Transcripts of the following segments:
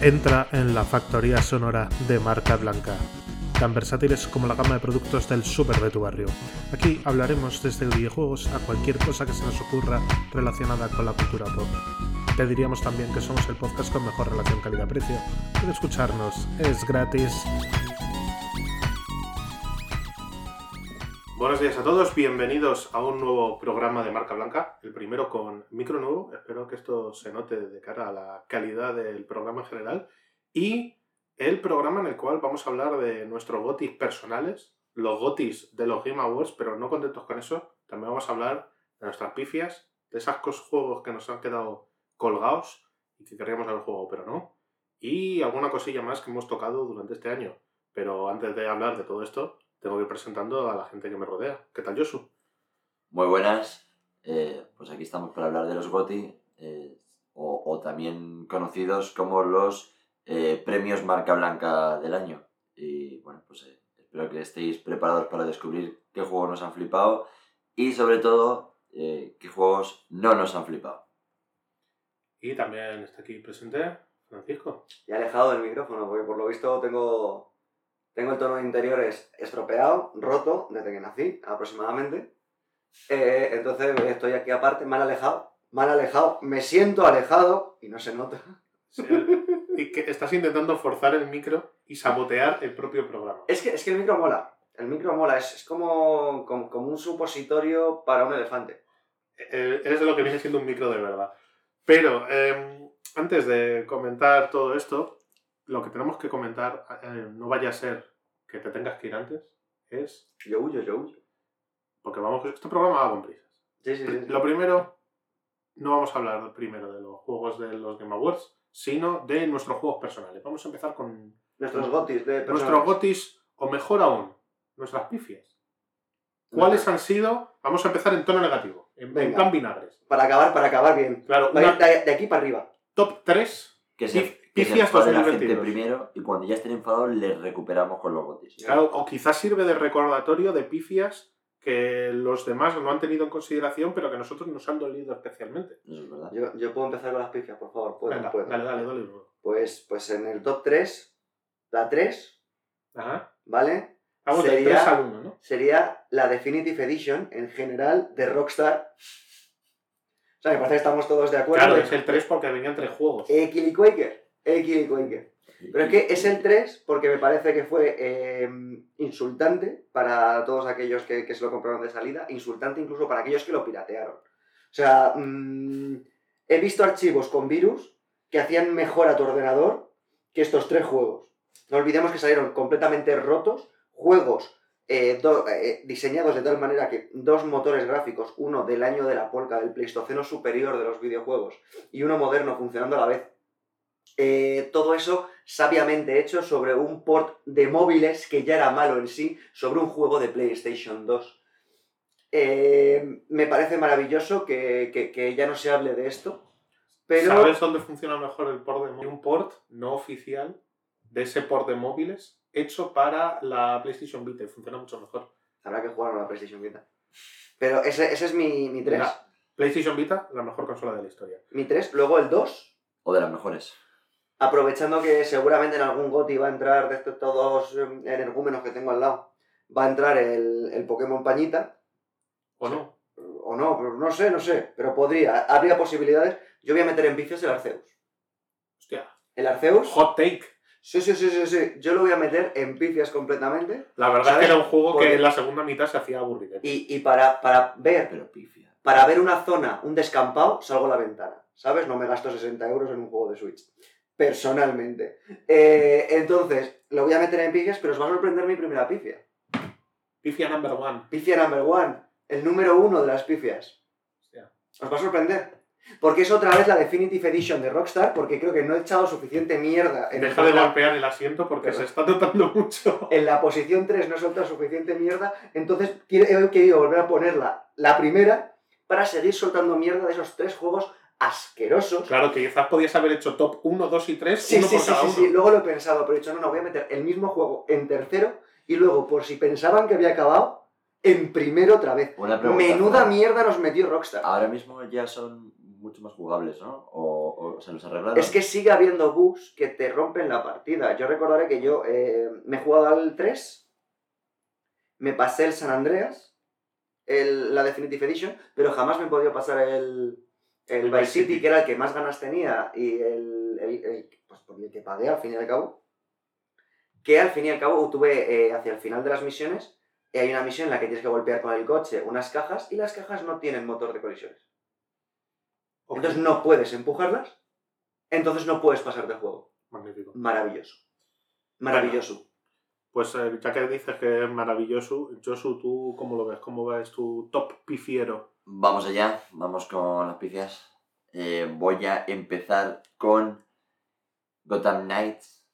entra en la factoría sonora de marca blanca, tan versátiles como la gama de productos del super de tu barrio. Aquí hablaremos desde videojuegos a cualquier cosa que se nos ocurra relacionada con la cultura pop. Te diríamos también que somos el podcast con mejor relación calidad-precio. Puedes escucharnos, es gratis. Buenos días a todos, bienvenidos a un nuevo programa de Marca Blanca, el primero con micro nuevo, espero que esto se note de cara a la calidad del programa en general, y el programa en el cual vamos a hablar de nuestros gotis personales, los gotis de los Game Awards, pero no contentos con eso, también vamos a hablar de nuestras pifias, de esos juegos que nos han quedado colgados y que querríamos haber jugado pero no, y alguna cosilla más que hemos tocado durante este año. Pero antes de hablar de todo esto, tengo que ir presentando a la gente que me rodea. ¿Qué tal, Josu? Muy buenas. Eh, pues aquí estamos para hablar de los GOTI, eh, o, también conocidos como los eh, premios marca blanca del año. Y bueno, pues espero que estéis preparados para descubrir qué juegos nos han flipado y sobre todo qué juegos no nos han flipado. Y también está aquí presente Francisco. Y alejado del micrófono, porque por lo visto tengo tengo el tono interior estropeado, roto, desde que nací aproximadamente. Eh, entonces estoy aquí aparte, mal alejado, mal alejado, me siento alejado y no se nota. y que estás intentando forzar el micro y sabotear el propio programa. Es que, es que el micro mola, el micro mola, es, como, como, un supositorio para un elefante. Eh, es de lo que viene siendo un micro de verdad. Pero em, antes de comentar todo esto, lo que tenemos que comentar, eh, no vaya a ser que te tengas que ir antes, es... Yo huyo, yo huyo. Porque vamos, este programa va con prisas. Sí, sí, sí, Lo primero, no vamos a hablar primero de los juegos de los Game Awards, sino de nuestros juegos personales. Vamos a empezar con... Nuestros gotis de Nuestros gotis, o mejor aún, nuestras pifias. ¿Cuáles han sido? Vamos a empezar en tono negativo, en, plan vinagres. Para acabar, para acabar bien. Claro, de, aquí para arriba. Top 3 que se, que se la gente primero y cuando ya estén enfadados les recuperamos con los botis. Claro, o quizás sirve de recordatorio de pifias que los demás no han tenido en consideración, pero que a nosotros nos han dolido especialmente. Eso es verdad. Yo, yo puedo empezar con las pifias, por favor. ¿Puedo? Venga, ¿Puedo? Dale, dale, dale. Pues, pues en el top 3, la 3, Ajá. ¿vale? Vamos sería, de 3 al 1, ¿no? Sería la Definitive Edition en general de Rockstar o sea, me parece que estamos todos de acuerdo. Claro, es el 3 porque venían tres juegos. Equili Quaker. Quaker. Pero es que es el 3 porque me parece que fue em, insultante para todos aquellos que, se lo compraron de salida, insultante incluso para aquellos que lo piratearon. O sea, mm, he visto archivos con virus que hacían mejor a tu ordenador que estos tres juegos. No olvidemos que salieron completamente rotos, juegos eh, eh, diseñados de tal manera que dos motores gráficos, uno del año de la polca, del pleistoceno superior de los videojuegos, y uno moderno funcionando a la vez. Eh, todo eso sabiamente hecho sobre un port de móviles que ya era malo en sí, sobre un juego de PlayStation 2. me parece maravilloso que, ya no se hable de esto. Pero... ¿Sabes dónde funciona mejor el port de Un port no oficial de ese port de móviles hecho para la PlayStation Vita y funciona mucho mejor. Habrá que jugar a la PlayStation Vita. Pero ese, ese es mi, mi 3. PlayStation Vita, la mejor consola de la historia. Mi 3, luego el 2. O de las mejores. Aprovechando que seguramente en algún GOTI va a entrar de estos todos em, energúmenos que tengo al lado, va a entrar el, el Pokémon Pañita. ¿O no? O no, pero no sé, no sé. Pero podría, habría posibilidades. Yo voy a meter en vicios el Arceus. Hostia. El Arceus. Hot take. Sí, sí, sí, sí, sí. Yo lo voy a meter en pifias completamente. La verdad es que era un juego que en la segunda mitad se hacía aburrido. Y, y para, para ver. Pero pifia. Para ver una zona, un descampado, salgo a la ventana. ¿Sabes? No me gasto 60 euros en un juego de Switch. Personalmente. Eh, entonces, lo voy a meter en pifias, pero os va a sorprender mi primera pifia. Pifia number one. Pifia number one. El número uno de las pifias. Hostia. Os va a sorprender. Porque es otra vez la Definitive Edition de Rockstar, porque creo que no he echado suficiente mierda. En Deja de golpear el asiento porque se está notando mucho. En la posición 3 no he soltado suficiente mierda, entonces he querido volver a ponerla la primera para seguir soltando mierda de esos tres juegos asquerosos. Claro, que quizás podías haber hecho top 1, 2 y 3, sí, uno sí, por sí, sí, sí, luego lo he pensado, pero he dicho, no, no, voy a meter el mismo juego en tercero y luego, por si pensaban que había acabado, en primero otra vez. Menuda mierda nos metió Rockstar. Ahora mismo ya son mucho más jugables, ¿no? O, o se los arreglaron. Es que sigue habiendo bugs que te rompen la partida. Yo recordaré que yo eh, me he jugado al 3, me pasé el San Andreas, el, la Definitive Edition, pero jamás me he podido pasar el, el Vice City, que era el que más ganas tenía y el, el- el- pues por el que pagué al fin y al cabo. Que al fin y al cabo tuve eh, hacia el final de las misiones, y hay una misión en la que tienes que golpear con el coche unas cajas y las cajas no tienen motor de colisiones. Entonces no puedes empujarlas, entonces no puedes pasar de juego. Magnífico. Maravilloso. Maravilloso. Pues eh, ya que dices que es maravilloso, Josu, ¿tú cómo lo ves? ¿Cómo ves tu top pifiero? Vamos allá, vamos con las picias. Eh, voy a empezar con Gotham Knights.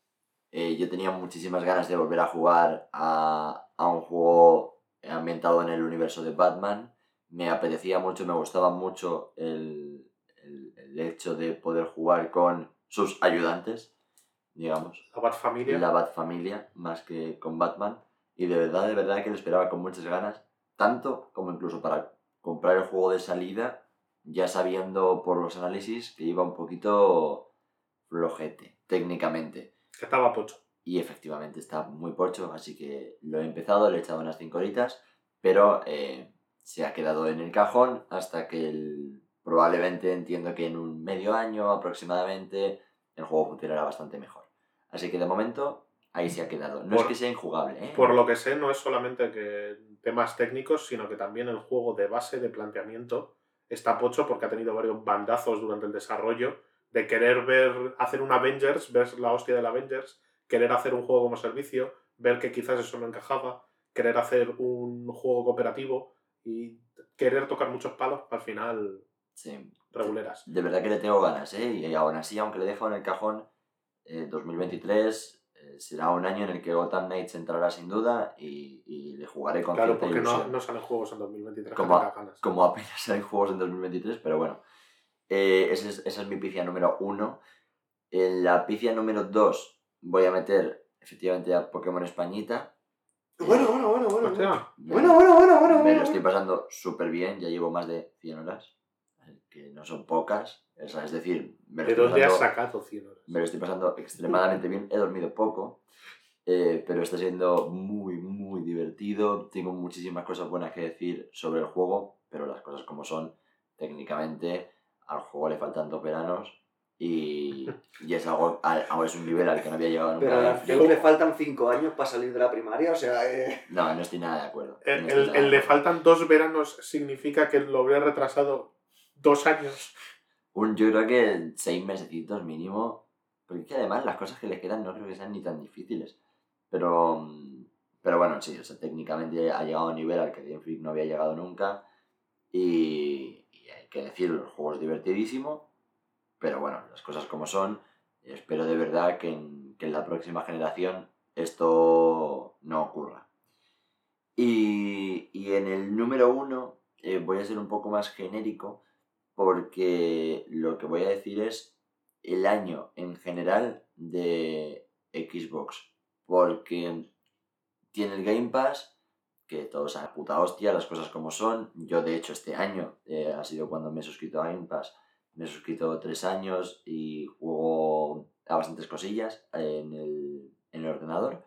Eh, yo tenía muchísimas ganas de volver a jugar a, a un juego ambientado en el universo de Batman. Me apetecía mucho, me gustaba mucho el, el- el hecho de poder jugar con sus ayudantes, digamos La Bat Familia. la Bat Familia más que con Batman. Y de verdad, de verdad que lo esperaba con muchas ganas. Tanto como incluso para comprar el juego de salida, ya sabiendo por los análisis que iba un poquito flojete, técnicamente. Que estaba pocho. Y efectivamente está muy pocho, así que lo he empezado, le he echado unas 5 horitas, pero eh, se ha quedado en el cajón hasta que el- probablemente entiendo que en un medio año aproximadamente el juego funcionará bastante mejor. Así que de momento ahí se ha quedado. No Por- es que sea injugable, ¿eh? Por lo que sé, no es solamente que temas técnicos, sino que también el juego de base de planteamiento está pocho porque ha tenido varios bandazos durante el desarrollo de querer ver, hacer un Avengers, ver la hostia del Avengers, querer hacer un juego como servicio, ver que quizás eso no encajaba, querer hacer un juego cooperativo y querer tocar muchos palos, al final Sí. reguleras. De verdad que le tengo ganas, ¿eh? Y aún así, aunque le he dejado en el cajón, eh, 2023 eh, será un año en el que Gotham Knights entrará sin duda y, y le jugaré con Claro, porque no, no salen juegos en 2023 que Como- tenga ganas. como apenas hay juegos en 2023, pero bueno. Eh, ese es- esa es mi picia número uno. En la picia número dos voy a meter efectivamente a Pokémon Españita. Bueno, bueno, bueno, bueno. Bueno, bueno, bueno, bueno, bueno. Me bueno. lo estoy pasando súper bien, ya llevo más de 100 horas, eh, que no son pocas. o sea, es decir, me lo ¿De estoy dónde has pasando- sacado 100 horas? me lo estoy pasando extremadamente bien. He dormido poco, eh, pero está siendo muy, muy divertido. Tengo muchísimas cosas buenas que decir sobre el juego, pero las cosas como son, técnicamente, al juego le faltan dos veranos y, y es algo, al- ahora es un nivel al que no había llegado nunca. Pero a en la Free. Fleur le faltan 5 años para salir de la primaria, o sea, eh... No, no estoy nada de acuerdo. El, no el- el de le faltan dos veranos significa que lo habría retrasado dos años. Un, yo creo que seis mesecitos mínimo. Porque es que además las cosas que le quedan no creo que sean ni tan difíciles. Pero, pero bueno, sí, o sea, técnicamente ha llegado a un nivel al que Game Freak no había llegado nunca. Y, y hay que decirlo, el juego es divertidísimo. Pero bueno, las cosas como son. Espero de verdad que en, que en la próxima generación esto no ocurra. Y, y en el número uno eh, voy a ser un poco más genérico porque lo que voy a decir es el año en general de Xbox. Porque tiene el Game Pass, que todos a puta hostia, las cosas como son. Yo, de hecho, este año eh, ha sido cuando me he suscrito a Game Pass. Me he suscrito tres años y juego a bastantes cosillas en el, en el ordenador.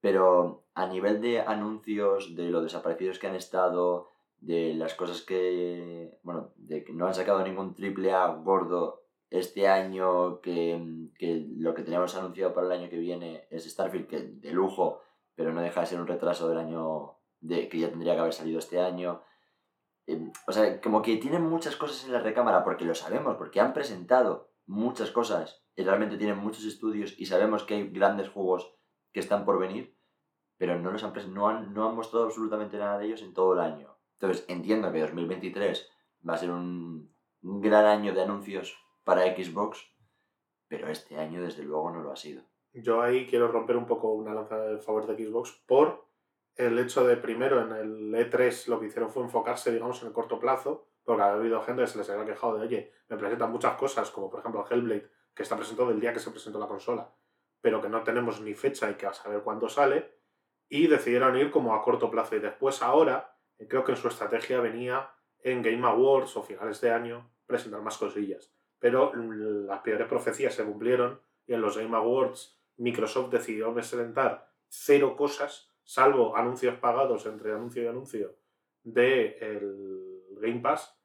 Pero a nivel de anuncios, de los desaparecidos que han estado, de las cosas que, bueno, de que no han sacado ningún triple A gordo este año, que, que lo que teníamos anunciado para el año que viene es Starfield, que de lujo, pero no deja de ser un retraso del año de, que ya tendría que haber salido este año. Eh, O sea, como que tienen muchas cosas en la recámara, porque lo sabemos, porque han presentado muchas cosas y realmente tienen muchos estudios y sabemos que hay grandes juegos que están por venir, pero no, los han, no, han, no han mostrado absolutamente nada de ellos en todo el año. Entonces entiendo que 2023 va a ser un, gran año de anuncios para Xbox, pero este año desde luego no lo ha sido. Yo ahí quiero romper un poco una lanza en favor de Xbox por el hecho de, primero, en el E3 lo que hicieron fue enfocarse, digamos, en el corto plazo, porque ha habido gente que se les había quejado de, oye, me presentan muchas cosas, como por ejemplo Hellblade, que está presentado el día que se presentó la consola, pero que no tenemos ni fecha y que a saber cuándo sale, y decidieron ir como a corto plazo. Y después ahora, creo que en su estrategia venía en Game Awards o finales de año, presentar más cosillas. Pero las peores profecías se cumplieron y en los Game Awards Microsoft decidió presentar cero cosas, salvo anuncios pagados entre anuncio y anuncio de el Game Pass,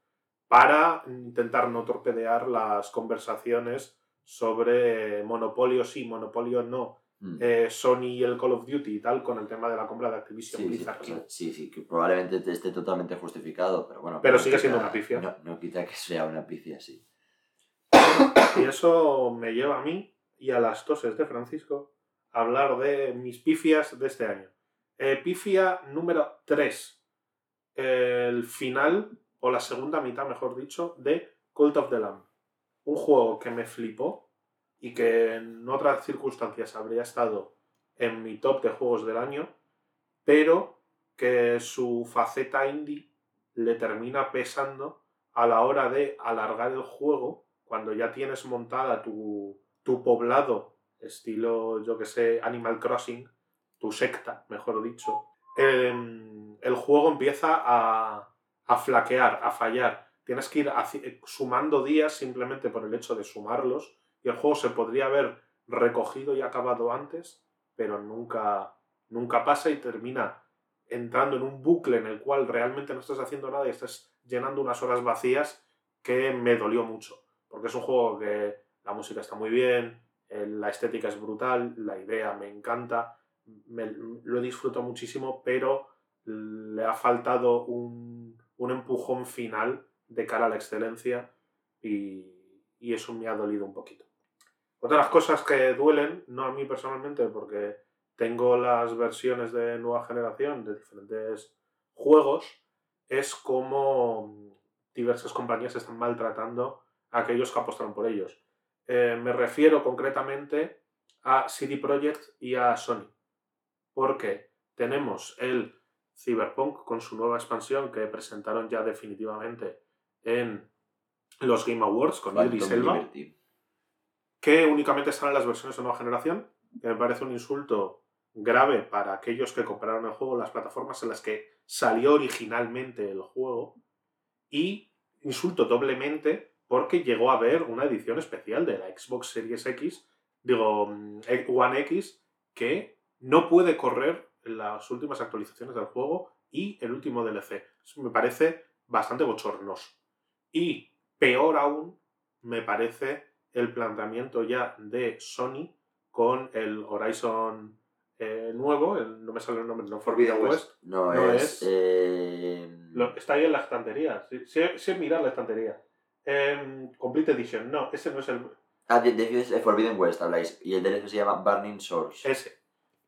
para intentar no torpedear las conversaciones sobre monopolio sí, monopolio no, Mm. eh, Sony y el Call of Duty y tal, con el tema de la compra de Activision Sí, Blizzard. sí, sí, sí, que probablemente te- esté totalmente justificado, pero bueno. Pero no sigue quita- siendo una pifia. No, no quita que sea una pifia, sí. Y eso me lleva a mí y a las toses de Francisco a hablar de mis pifias de este año. Eh, pifia número 3. El final, o la segunda mitad, mejor dicho, de Cult of the Lamb. Un juego que me flipó y que en otras circunstancias habría estado en mi top de juegos del año, pero que su faceta indie le termina pesando a la hora de alargar el juego cuando ya tienes montada tu, tu poblado, estilo, yo que sé, Animal Crossing, tu secta, mejor dicho, em, el juego empieza a, a flaquear, a fallar. Tienes que ir sumando días simplemente por el hecho de sumarlos y el juego se podría haber recogido y acabado antes, pero nunca, nunca pasa y termina entrando en un bucle en el cual realmente no estás haciendo nada y estás llenando unas horas vacías que me dolió mucho. Porque es un juego que la música está muy bien, eh, la estética es brutal, la idea me encanta, me- lo he disfrutado muchísimo, pero le ha faltado un, un empujón final de cara a la excelencia y, y eso me ha dolido un poquito. Otras cosas que duelen, no a mí personalmente, porque tengo las versiones de nueva generación de diferentes juegos, es como diversas compañías están maltratando a aquellos que apostaron por ellos. Eh, me refiero concretamente a CD Projekt y a Sony, porque tenemos el Cyberpunk con su nueva expansión que presentaron ya definitivamente en los Game Awards con Idris Elba. Que únicamente están en las versiones de nueva generación, que me parece un insulto grave para aquellos que compraron el juego en las plataformas en las que salió originalmente el juego, y insulto doblemente porque llegó a haber una edición especial de la Xbox Series X, digo, mm, One X, que no puede correr las últimas actualizaciones del juego y el último DLC. Me parece bastante bochornoso. Y peor aún, me parece el planteamiento ya de Sony con el Horizon eh, nuevo, el- no me sale el nombre, no Forbidden West. West. No, No es. es- eh, Lo- está ahí en la estantería. Sé, sé mirar la estantería. Em, Complete Edition, no, ese no es el. Ah, de, de, de Forbidden West habláis. Y el DLC se llama Burning Source. Ese.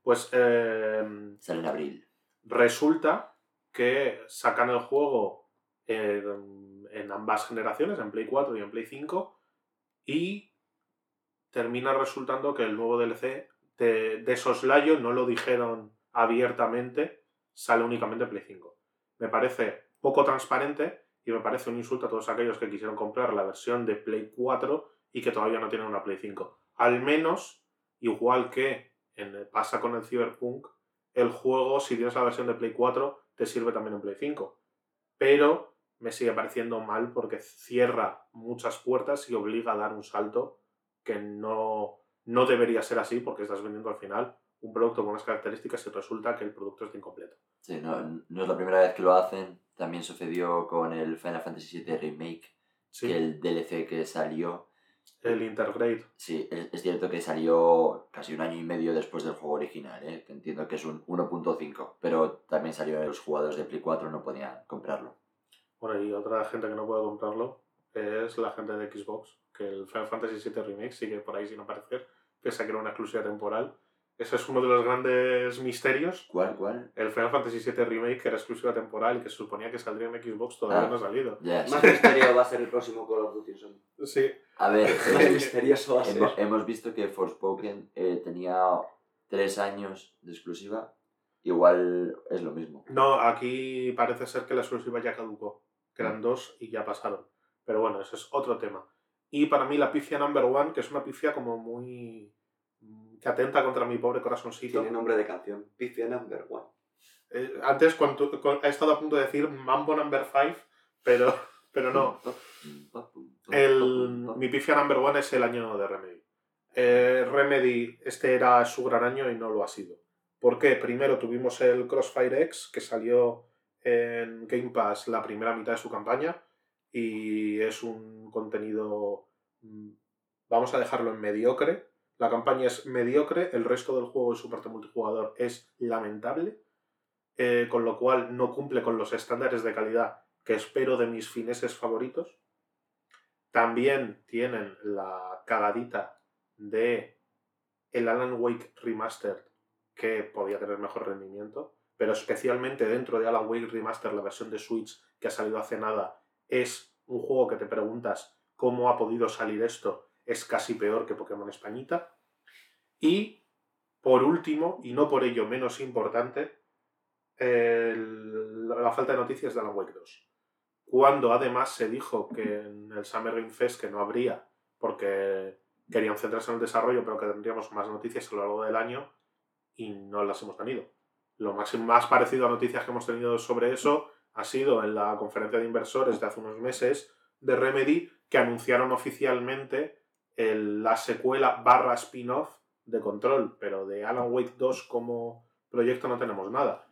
Pues em, Sale en abril. resulta que sacan el juego en, en ambas generaciones, en Play 4 y en Play 5, y termina resultando que el nuevo DLC de, de soslayo no lo dijeron abiertamente, sale únicamente en Play 5. Me parece poco transparente y me parece un insulto a todos aquellos que quisieron comprar la versión de Play 4 y que todavía no tienen una Play 5. Al menos, igual que en- pasa con el Cyberpunk, el juego, si tienes la versión de Play 4, te sirve también en Play 5. Pero me sigue pareciendo mal porque cierra muchas puertas y obliga a dar un salto que no, no debería ser así porque estás vendiendo al final un producto con unas características y resulta que el producto está incompleto. Sí, no, no es la primera vez que lo hacen. También sucedió con el Final Fantasy VII Remake. Sí, Que el DLC que salió. el Intergrade. Sí, es, es cierto que salió casi un año y medio después del juego original, ¿eh? que entiendo que es un 1.5, pero también salió los jugadores de Play 4 no podían comprarlo. Bueno, y otra gente que no puede comprarlo es la gente de Xbox, que el Final Fantasy VII Remake sigue por ahí sin aparecer, pese a que era una exclusiva temporal. Ese es uno de los grandes misterios. ¿Cuál? ¿Cuál? El Final Fantasy VII Remake, que era exclusiva temporal y que se suponía que saldría en Xbox, todavía Ah. no ha salido. Sí. Más misterio va a ser el próximo Call of Duty. Sí, A ver, Más hemos, misterioso va a ser. hemos- hemos visto que Forspoken eh, tenía tres años de exclusiva. Igual es lo mismo. No, aquí parece ser que la exclusiva ya caducó, que eran dos y ya pasaron. Pero bueno, ese es otro tema. Y para mí la pifia number one, que es una pifia como muy... mm, que atenta contra mi pobre corazoncito. Tiene nombre de canción. Pifia number one. Eh, antes cuando, cu- he estado a punto de decir Mambo number five, pero, pero no. El, mi pifia number one es el año de Remedy. Eh, Remedy, este era su gran año y no lo ha sido. ¿Por qué? Primero tuvimos el Crossfire X, que salió en Game Pass la primera mitad de su campaña y es un contenido, mm, vamos a dejarlo en mediocre. La campaña es mediocre, el resto del juego de su parte multijugador es lamentable, eh, con lo cual no cumple con los estándares de calidad que espero de mis fineses favoritos. También tienen la cagadita de el Alan Wake Remastered, que podía tener mejor rendimiento, pero especialmente dentro de Alan Wake Remastered, la versión de Switch que ha salido hace nada, es un juego que te preguntas cómo ha podido salir esto, es casi peor que Pokémon Españita. Y, por último, y no por ello menos importante, la falta de noticias de Alan Wake 2 cuando además se dijo que en el Summer Game Fest que no habría, porque querían centrarse en el desarrollo, pero que tendríamos más noticias a lo largo del año y no las hemos tenido. Lo más, más parecido a noticias que hemos tenido sobre eso ha sido en la conferencia de inversores de hace unos meses de Remedy, que anunciaron oficialmente la secuela barra spin-off de Control, pero de Alan Wake 2 como proyecto no tenemos nada.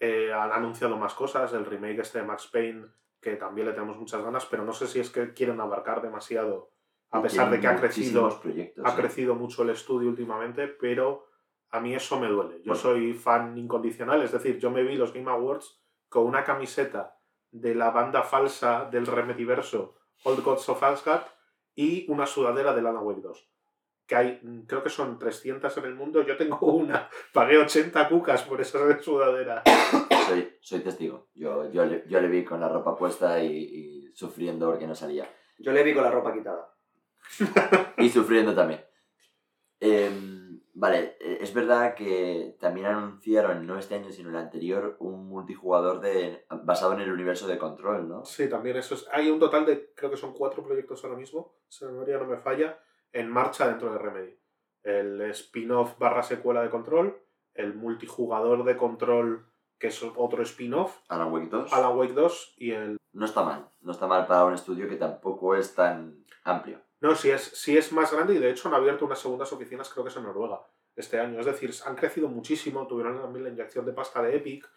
Eh, han anunciado más cosas, el remake este de Max Payne que también le tenemos muchas ganas, pero no sé si es que quieren abarcar demasiado, a pesar de que ha crecido, ha crecido mucho el estudio últimamente, pero a mí eso me duele. Yo soy fan incondicional, es decir, yo me vi los Game Awards con una camiseta de la banda falsa del Remediverso Old Gods of Asgard y una sudadera de Lana Wake 2. Que hay, creo que son 300 en el mundo, yo tengo una, pagué 80 cucas por esa sudadera soy, testigo. Yo, yo, le, yo le vi con la ropa puesta y, sufriendo porque no salía. Yo le vi con la ropa quitada. y sufriendo también. Em, vale, e, es verdad que también anunciaron, no este año, sino el anterior, un multijugador de, basado en el universo de Control, ¿no? Sí, también eso es. Hay un total de, creo que son cuatro proyectos ahora mismo, si la memoria no me falla, en marcha dentro de Remedy. El spin-off barra secuela de Control, el multijugador de Control que es otro spin-off. Alan Wake 2. Alan Wake 2 y el... No está mal, no está mal para un estudio que tampoco es tan amplio. No, sí es, sí es más grande y de hecho han abierto unas segundas oficinas, creo que es en Noruega, este año. Es decir, han crecido muchísimo, tuvieron también la inyección de pasta de Epic,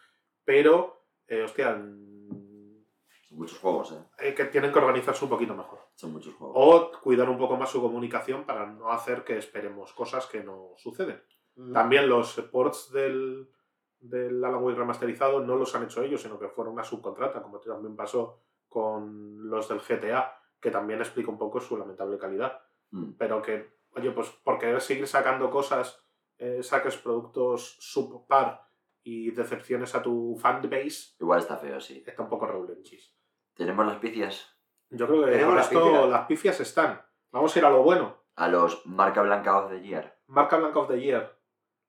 pero, eh, hostia... Son muchos juegos, ¿eh? eh que tienen que organizarse un poquito mejor. Son muchos juegos. O cuidar un poco más su comunicación para no hacer que esperemos cosas que no suceden. Mm. También los ports del, del Alan Wake remasterizado no los han hecho ellos, sino que fueron una subcontrata, como también pasó con los del GTA, que también explica un poco su lamentable calidad. Mm. Pero que, oye, pues por querer seguir sacando cosas, eh, saques productos subpar y decepciones a tu fanbase. Igual está feo, sí. Está un poco regulenchis. ¿Tenemos las picias? Yo creo que Tenemos las, picias? las picias están. Vamos a ir a lo bueno. A los marca blanca of the year. Marca blanca of the year.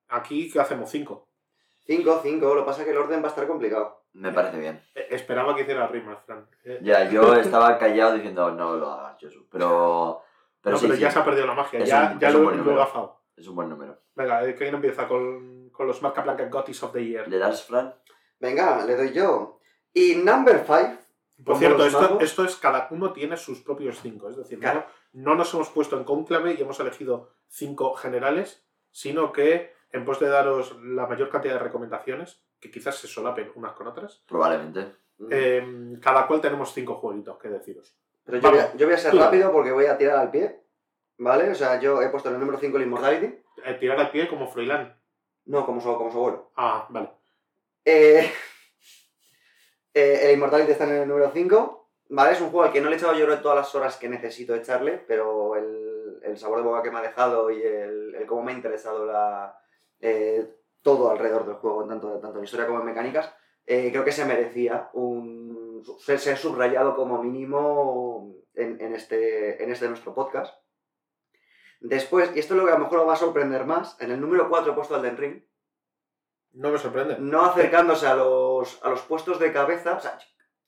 Aquí, ¿qué hacemos? Cinco. 5, 5, lo que pasa es que el orden va a estar complicado. Me parece bien. Eh, esperaba que hiciera rimas, Fran. Eh, ya, yo estaba callado diciendo, no lo hagas, Josu. Pero. Pero, no, pero ya se ha perdido la magia, ya, ya lo, he gafado. Es un buen número. Venga, ¿quién empieza con, con los marca blanca Gotis of the Year? ¿Le das, Fran? Venga, le doy yo. Y number 5. Por cierto, esto, esto, es cada uno tiene sus propios 5. Es decir, no, no nos hemos puesto en conclave y hemos elegido 5 generales, sino que en pos de daros la mayor cantidad de recomendaciones, que quizás se solapen unas con otras. Probablemente. Em, cada cual tenemos cinco jueguitos que deciros. Pero yo, voy a, ser rápido porque voy a tirar al pie. ¿Vale? O sea, yo he puesto en el número 5 el Immortality. Eh, tirar al pie como Froilán. No, como su, como su abuelo. Ah, vale. Eh, eh, el Immortality está en el número 5. ¿Vale? Es un juego al que no le he echado yo todas las horas que necesito echarle, pero el, el sabor de boca que me ha dejado y el, el cómo me ha interesado la, eh, todo alrededor del juego, tanto, tanto en historia como en mecánicas, eh, creo que se merecía un, ser, subrayado como mínimo en, este, en este nuestro podcast. Después, y esto es lo que a lo mejor os va a sorprender más, en el número 4 he puesto al Den Ring. No me sorprende. No acercándose a los, a los puestos de cabeza.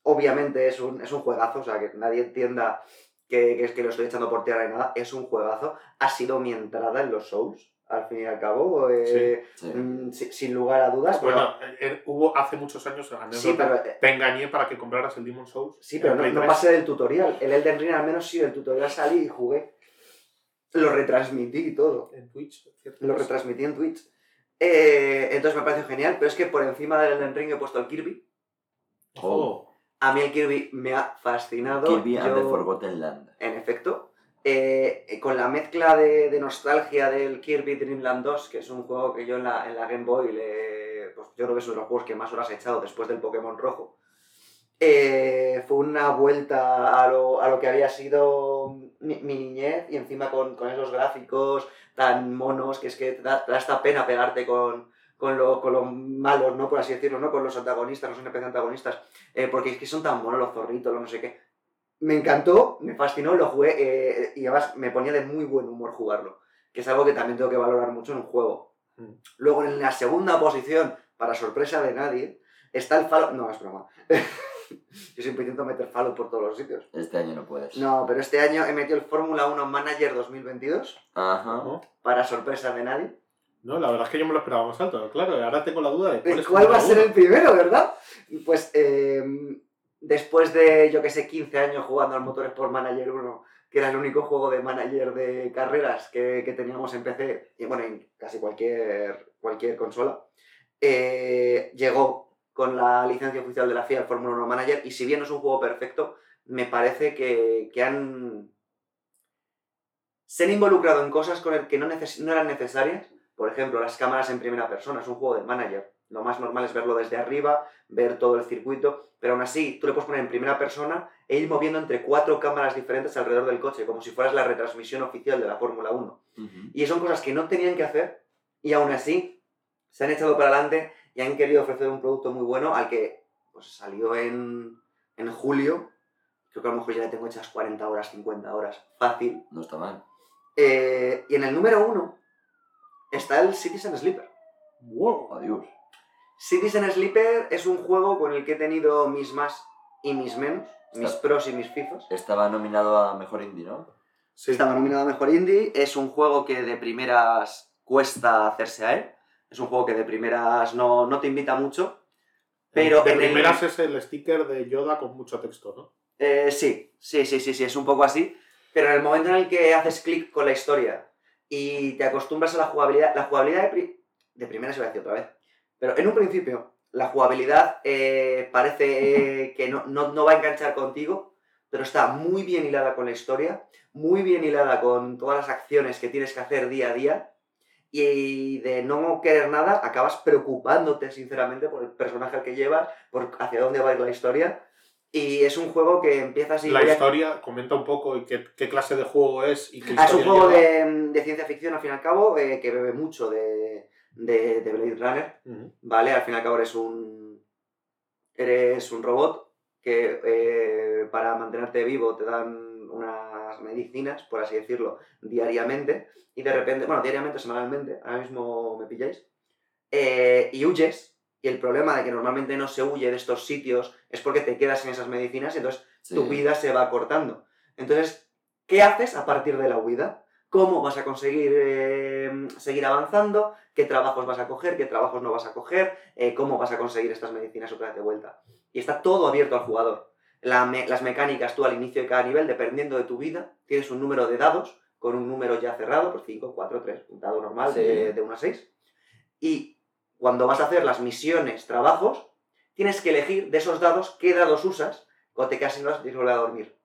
obviamente es un, es un juegazo, o sea, que nadie entienda que, que, es que lo estoy echando por tierra y nada. Es un juegazo. Ha sido mi entrada en los Souls al fin y al cabo, eh, Sí. mm, si- sin lugar a dudas. pero- Bueno, eh, eh, hubo hace muchos años anécdota, sí, pero, te engañé para que compraras el Demon Souls. sí, pero no, no 3. pasé del tutorial. El Elden Ring al menos sí, del tutorial salí y jugué. Lo retransmití y todo. En Twitch, ¿cierto? Lo retransmití en Twitch. Eh, entonces me pareció genial, pero es que por encima del Elden Ring he puesto el Kirby. Ojo. A mí el Kirby me ha fascinado. Kirby and the Forgotten Land. En efecto. Eh, eh, con la mezcla de, nostalgia del Kirby Dream Land 2, que es un juego que yo en la, en la Game Boy, pues yo creo que es uno de los juegos que más horas he echado después del Pokémon Rojo. Eh, fue una vuelta a lo, a lo que había sido mi, niñez y encima con, con esos gráficos tan monos que es que te da, te esta pena pegarte con, con, lo- con los malos, ¿no? Por así decirlo, ¿no? Con los antagonistas, los NPC antagonistas, porque es que son tan monos los zorritos, los no sé qué. Me encantó, me fascinó, lo jugué eh, y además me ponía de muy buen humor jugarlo, que es algo que también tengo que valorar mucho en un juego. Mm. Luego en la segunda posición, para sorpresa de nadie, está el Fallout... No, es broma. Yo siempre intento meter Fallout por todos los sitios. Este año no puedes. No, pero este año he metido el Fórmula 1 Manager 2022, Ajá. Para sorpresa de nadie. No, la verdad es que yo me lo esperaba más alto. Claro, ahora tengo la duda de cuál, ¿De es ¿Cuál va a ser el primero, verdad? Pues eh, después de, yo que sé, 15 años jugando al Motorsport Manager 1, que era el único juego de manager de carreras que, que teníamos en PC, y bueno, en casi cualquier, cualquier consola, eh, llegó con la licencia oficial de la FIA, el Fórmula 1 Manager, y si bien no es un juego perfecto, me parece que, que han... Se han involucrado en cosas con el que no, neces- no eran necesarias, por ejemplo, las cámaras en primera persona, es un juego de manager. Lo más normal es verlo desde arriba, ver todo el circuito, pero aún así tú le puedes poner en primera persona e ir moviendo entre cuatro cámaras diferentes alrededor del coche, como si fueras la retransmisión oficial de la Fórmula 1. Ujú. Y son cosas que no tenían que hacer y aún así se han echado para adelante y han querido ofrecer un producto muy bueno al que pues, salió en, en julio. Creo que a lo mejor ya le tengo hechas 40 horas, 50 horas, fácil. No está mal. Eh, y en el número uno está el Citizen Sleeper. Wow. Adiós. Citizen Sleeper es un juego con el que he tenido mis más y mis menos, mis pros y mis fifos. Estaba nominado a Mejor Indie, ¿no? Sí. Estaba nominado a Mejor Indie, es un juego que de primeras cuesta hacerse a él, es un juego que de primeras no, no te invita mucho, pero de en el- primeras es el sticker de Yoda con mucho texto, ¿no? Eh, sí, sí, sí, sí, sí, es un poco así. Pero en el momento en el que haces clic con la historia y te acostumbras a la jugabilidad, la jugabilidad de, pri- de primera se va a decir otra vez, pero en un principio la jugabilidad eh, parece eh, que no, no, no va a enganchar contigo, pero está muy bien hilada con la historia, muy bien hilada con todas las acciones que tienes que hacer día a día y de no querer nada acabas preocupándote sinceramente por el personaje al que llevas, por hacia dónde va a ir la historia. Y es un juego que empieza así. la voy a- historia, comenta un poco y qué, qué clase de juego es y qué Ah, es un historia juego de ciencia ficción, al fin y al cabo, eh, que bebe mucho de, de, de Blade Runner. ¿vale? Al fin y al cabo eres un, eres un robot que eh, para mantenerte vivo te dan unas medicinas, por así decirlo, diariamente, y de repente, bueno, diariamente, semanalmente, ahora mismo me pilláis, eh, y huyes, y el problema de que normalmente no se huye de estos sitios es porque te quedas sin esas medicinas y entonces Sí. tu vida se va cortando. Entonces, ¿qué haces a partir de la huida? ¿Cómo vas a conseguir eh, seguir avanzando? ¿Qué trabajos vas a coger? ¿Qué trabajos no vas a coger? Eh, ¿Cómo vas a conseguir estas medicinas otra vez de vuelta? Y está todo abierto al jugador. La me- las mecánicas, tú al inicio de cada nivel, dependiendo de tu vida, tienes un número de dados con un número ya cerrado, por 5, 4, 3, un dado normal de, Sí. de 1 a 6. Y cuando vas a hacer las misiones, trabajos, tienes que elegir de esos dados qué dados usas cuando te quedas sin y volver a dormir.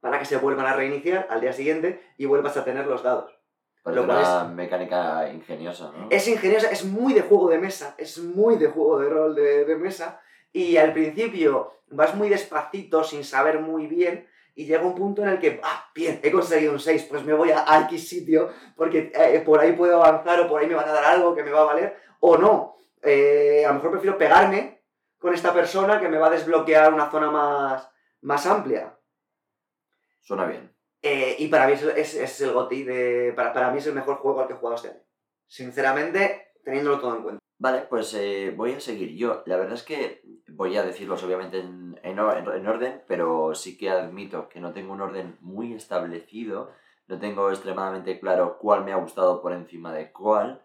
Para que se vuelvan a reiniciar al día siguiente y vuelvas a tener los dados. Parece lo cual una mecánica ingeniosa, ¿no? Es ingeniosa, es muy de juego de mesa, es muy de juego de rol de, de mesa. Y al principio vas muy despacito, sin saber muy bien, y llega un punto en el que, ah, bien, he conseguido un 6, pues me voy a, a X sitio, porque eh, por ahí puedo avanzar o por ahí me van a dar algo que me va a valer, o no. Eh, a lo mejor prefiero pegarme con esta persona que me va a desbloquear una zona más, más amplia. Suena bien. Eh, y para mí es, es- es el GOTY de. Para, para mí es el mejor juego al que he jugado este año. Sinceramente, teniéndolo todo en cuenta. Vale, pues eh, voy a seguir yo. La verdad es que voy a decirlos obviamente en, en en orden, pero sí que admito que no tengo un orden muy establecido no tengo extremadamente claro cuál me ha gustado por encima de cuál.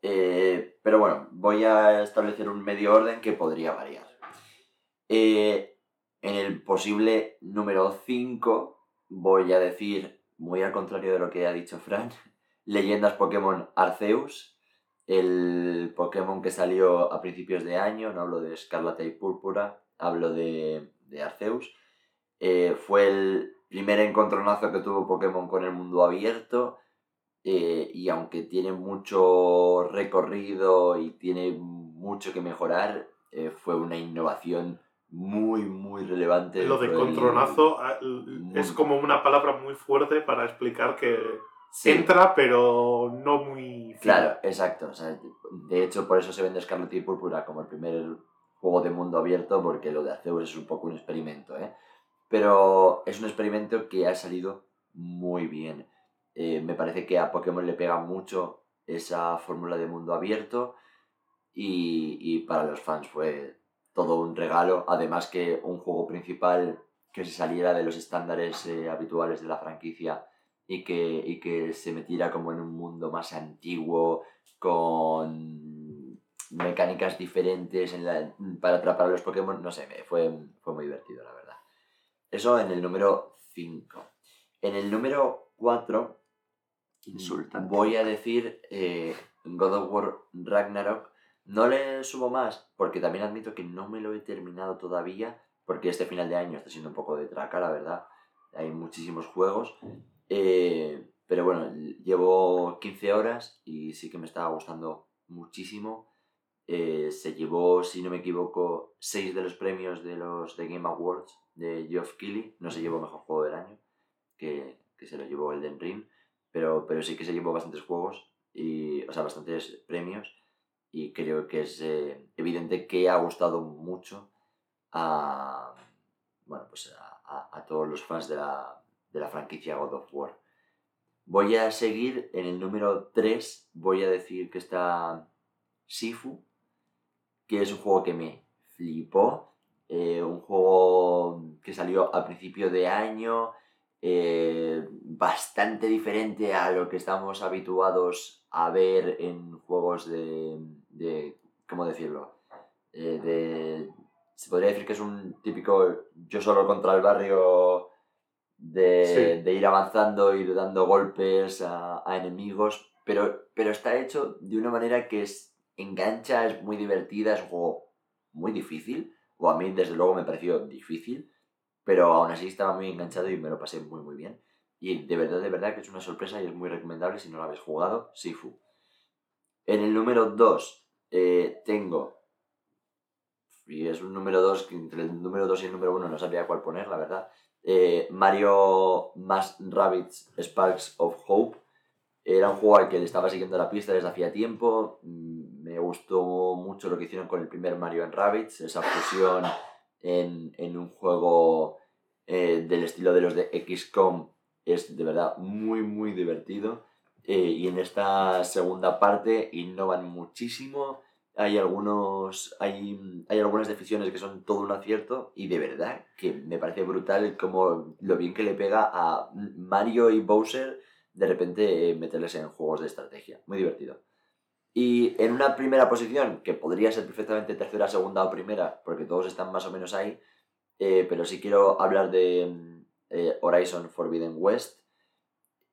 Eh, pero bueno, voy a establecer un medio orden que podría variar. Eh, en el posible número 5 voy a decir, muy al contrario de lo que ha dicho Fran, Leyendas Pokémon Arceus, el Pokémon que salió a principios de año, no hablo de Escarlata y Púrpura, hablo de, de Arceus. Eh, fue el primer encontronazo que tuvo Pokémon con el mundo abierto eh, y aunque tiene mucho recorrido y tiene mucho que mejorar, eh, fue una innovación muy, muy relevante. Lo de contronazo ah, es como una palabra muy fuerte para explicar que entra, pero no muy... Claro, exacto. de hecho, por eso se vende Scarlet y Púrpura como el primer juego de mundo abierto, porque lo de Arceus es un poco un experimento, ¿eh? Pero es un experimento que ha salido muy bien. Eh, me parece que a Pokémon le pega mucho esa fórmula de mundo abierto y, para los fans fue todo un regalo. Además que un juego principal que se saliera de los estándares eh, habituales de la franquicia y que, que se metiera como en un mundo más antiguo, con mecánicas diferentes para atrapar a los Pokémon, no sé, fue, fue muy divertido, la verdad. Eso en el número 5. En el número 4 Voy a decir eh, God of War Ragnarok. No le subo más, porque también admito que no me lo he terminado todavía, porque este final de año está siendo un poco de traca, la verdad. Hay muchísimos juegos. Eh, pero bueno, llevo 15 horas y sí que me estaba gustando muchísimo. Eh, se llevó, si no me equivoco, 6 de los premios de los The Game Awards de Geoff Keighley. No se llevó mejor juego del año, que, que se lo llevó el Den Ring pero, pero sí que se llevó bastantes juegos, y, o sea, bastantes premios, y creo que es eh, evidente que ha gustado mucho a, bueno, pues a, todos los fans de la, de la franquicia God of War. Voy a seguir en el número 3, voy a decir que está Sifu, que es un juego que me flipó, eh, un juego que salió a principio de año, eh, bastante diferente a lo que estamos habituados a ver en juegos de, de ¿cómo decirlo? Eh, de, se podría decir que es un típico yo solo contra el barrio de, de ir avanzando, ir dando golpes a, a, enemigos, pero, pero está hecho de una manera que es, engancha, es muy divertida, es un juego muy difícil, o a mí desde luego me pareció difícil, pero aún así estaba muy enganchado y me lo pasé muy muy bien. Y de verdad, de verdad que es una sorpresa y es muy recomendable si no lo habéis jugado, Sifu. En el número 2 eh, tengo, y es un número 2 que entre el número 2 y el número 1 no sabía cuál poner, la verdad. Eh, Mario Más Rabbits Sparks of Hope. Era un juego al que le estaba siguiendo la pista desde hacía tiempo. Mm, me gustó mucho lo que hicieron con el primer Mario en Rabbits, esa fusión en, en un juego eh, del estilo de los de XCOM es de verdad muy muy divertido eh, y en esta segunda parte innovan muchísimo. Hay algunos hay, hay algunas decisiones que son todo un acierto y de verdad que me parece brutal como lo bien que le pega a Mario y Bowser de repente eh, meterles en juegos de estrategia. Muy divertido. Y en una primera posición, que podría ser perfectamente tercera, segunda o primera, porque todos están más o menos ahí, eh, pero si quiero hablar de eh, Horizon Forbidden West,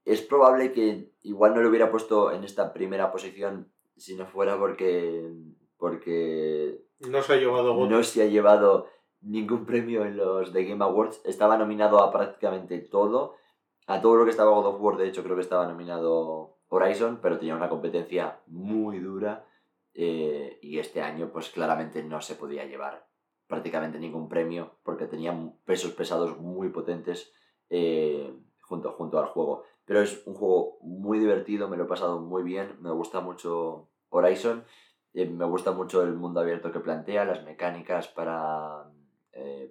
es probable que igual no lo hubiera puesto en esta primera posición si no fuera porque, porque no se ha llevado no se ha llevado ningún premio en los The Game Awards. Estaba nominado a prácticamente todo. A todo lo que estaba God of War, de hecho, creo que estaba nominado Horizon, pero tenía una competencia muy dura eh, y este año pues claramente no se podía llevar prácticamente ningún premio porque tenía pesos pesados muy potentes eh, junto, junto al juego. Pero es un juego muy divertido, me lo he pasado muy bien, me gusta mucho Horizon, eh, me gusta mucho el mundo abierto que plantea, las mecánicas para,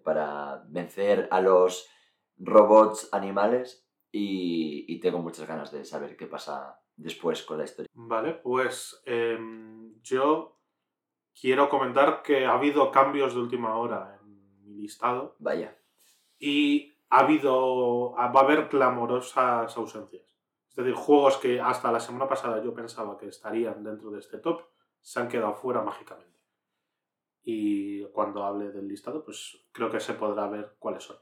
para vencer a los robots animales y, y, tengo muchas ganas de saber qué pasa después con la historia. Vale, pues em, yo quiero comentar que ha habido cambios de última hora en mi listado. Vaya. Y ha habido, va a haber clamorosas ausencias. Es decir, juegos que hasta la semana pasada yo pensaba que estarían dentro de este top, se han quedado fuera mágicamente. Y cuando hable del listado, pues creo que se podrá ver cuáles son.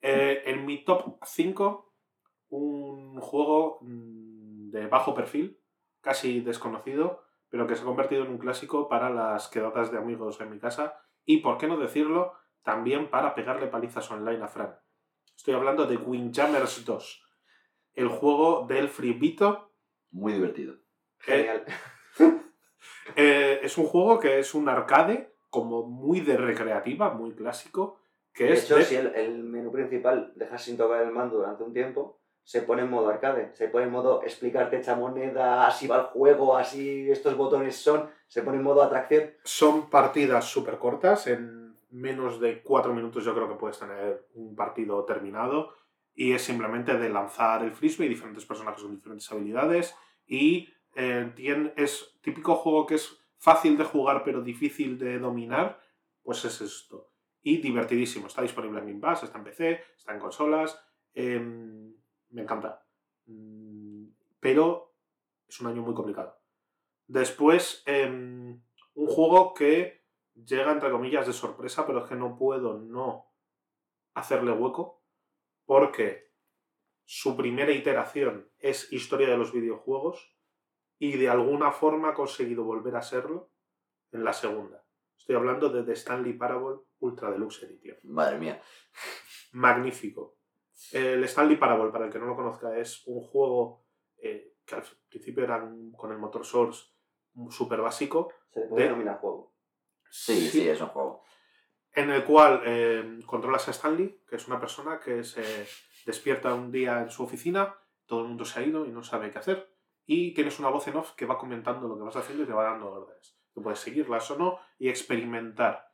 Eh, en mi top 5, un juego mm, de bajo perfil, casi desconocido, pero que se ha convertido en un clásico para las quedadas de amigos en mi casa y, por qué no decirlo, también para pegarle palizas online a Fran. Estoy hablando de Windjammers 2, el juego del Freebito. Muy divertido. Genial. Eh, es un juego que es un arcade, como muy de recreativa, muy clásico. Que de es hecho, de- si el, el menú principal dejas sin tocar el mando durante un tiempo, se pone en modo arcade, se pone en modo explicarte echa moneda, así va el juego, así estos botones son, se pone en modo atracción. Son partidas súper cortas, en menos de cuatro minutos yo creo que puedes tener un partido terminado y es simplemente de lanzar el frisbee, diferentes personajes con diferentes habilidades y eh, tien- es típico juego que es fácil de jugar pero difícil de dominar, pues es esto. Y divertidísimo, está disponible en Game Pass, está en PC, está en consolas, em, me encanta. Mm, Pero es un año muy complicado. Después, em, un juego que llega entre comillas de sorpresa, pero es que no puedo no hacerle hueco porque su primera iteración es historia de los videojuegos y de alguna forma ha conseguido volver a serlo en la segunda. Estoy hablando de The Stanley Parable Ultra Deluxe Edition. Madre mía. Magnífico. El Stanley Parable, para el que no lo conozca, es un juego eh, que al principio era con el motor Source súper básico, Se le puede De- denominar juego. Sí, sí, es un juego. en el cual eh, controlas a Stanley, que es una persona que se despierta un día en su oficina, todo el mundo se ha ido y no sabe qué hacer, y tienes una voz en off que va comentando lo que vas haciendo y te va dando órdenes. Tú puedes seguirlas o no y experimentar.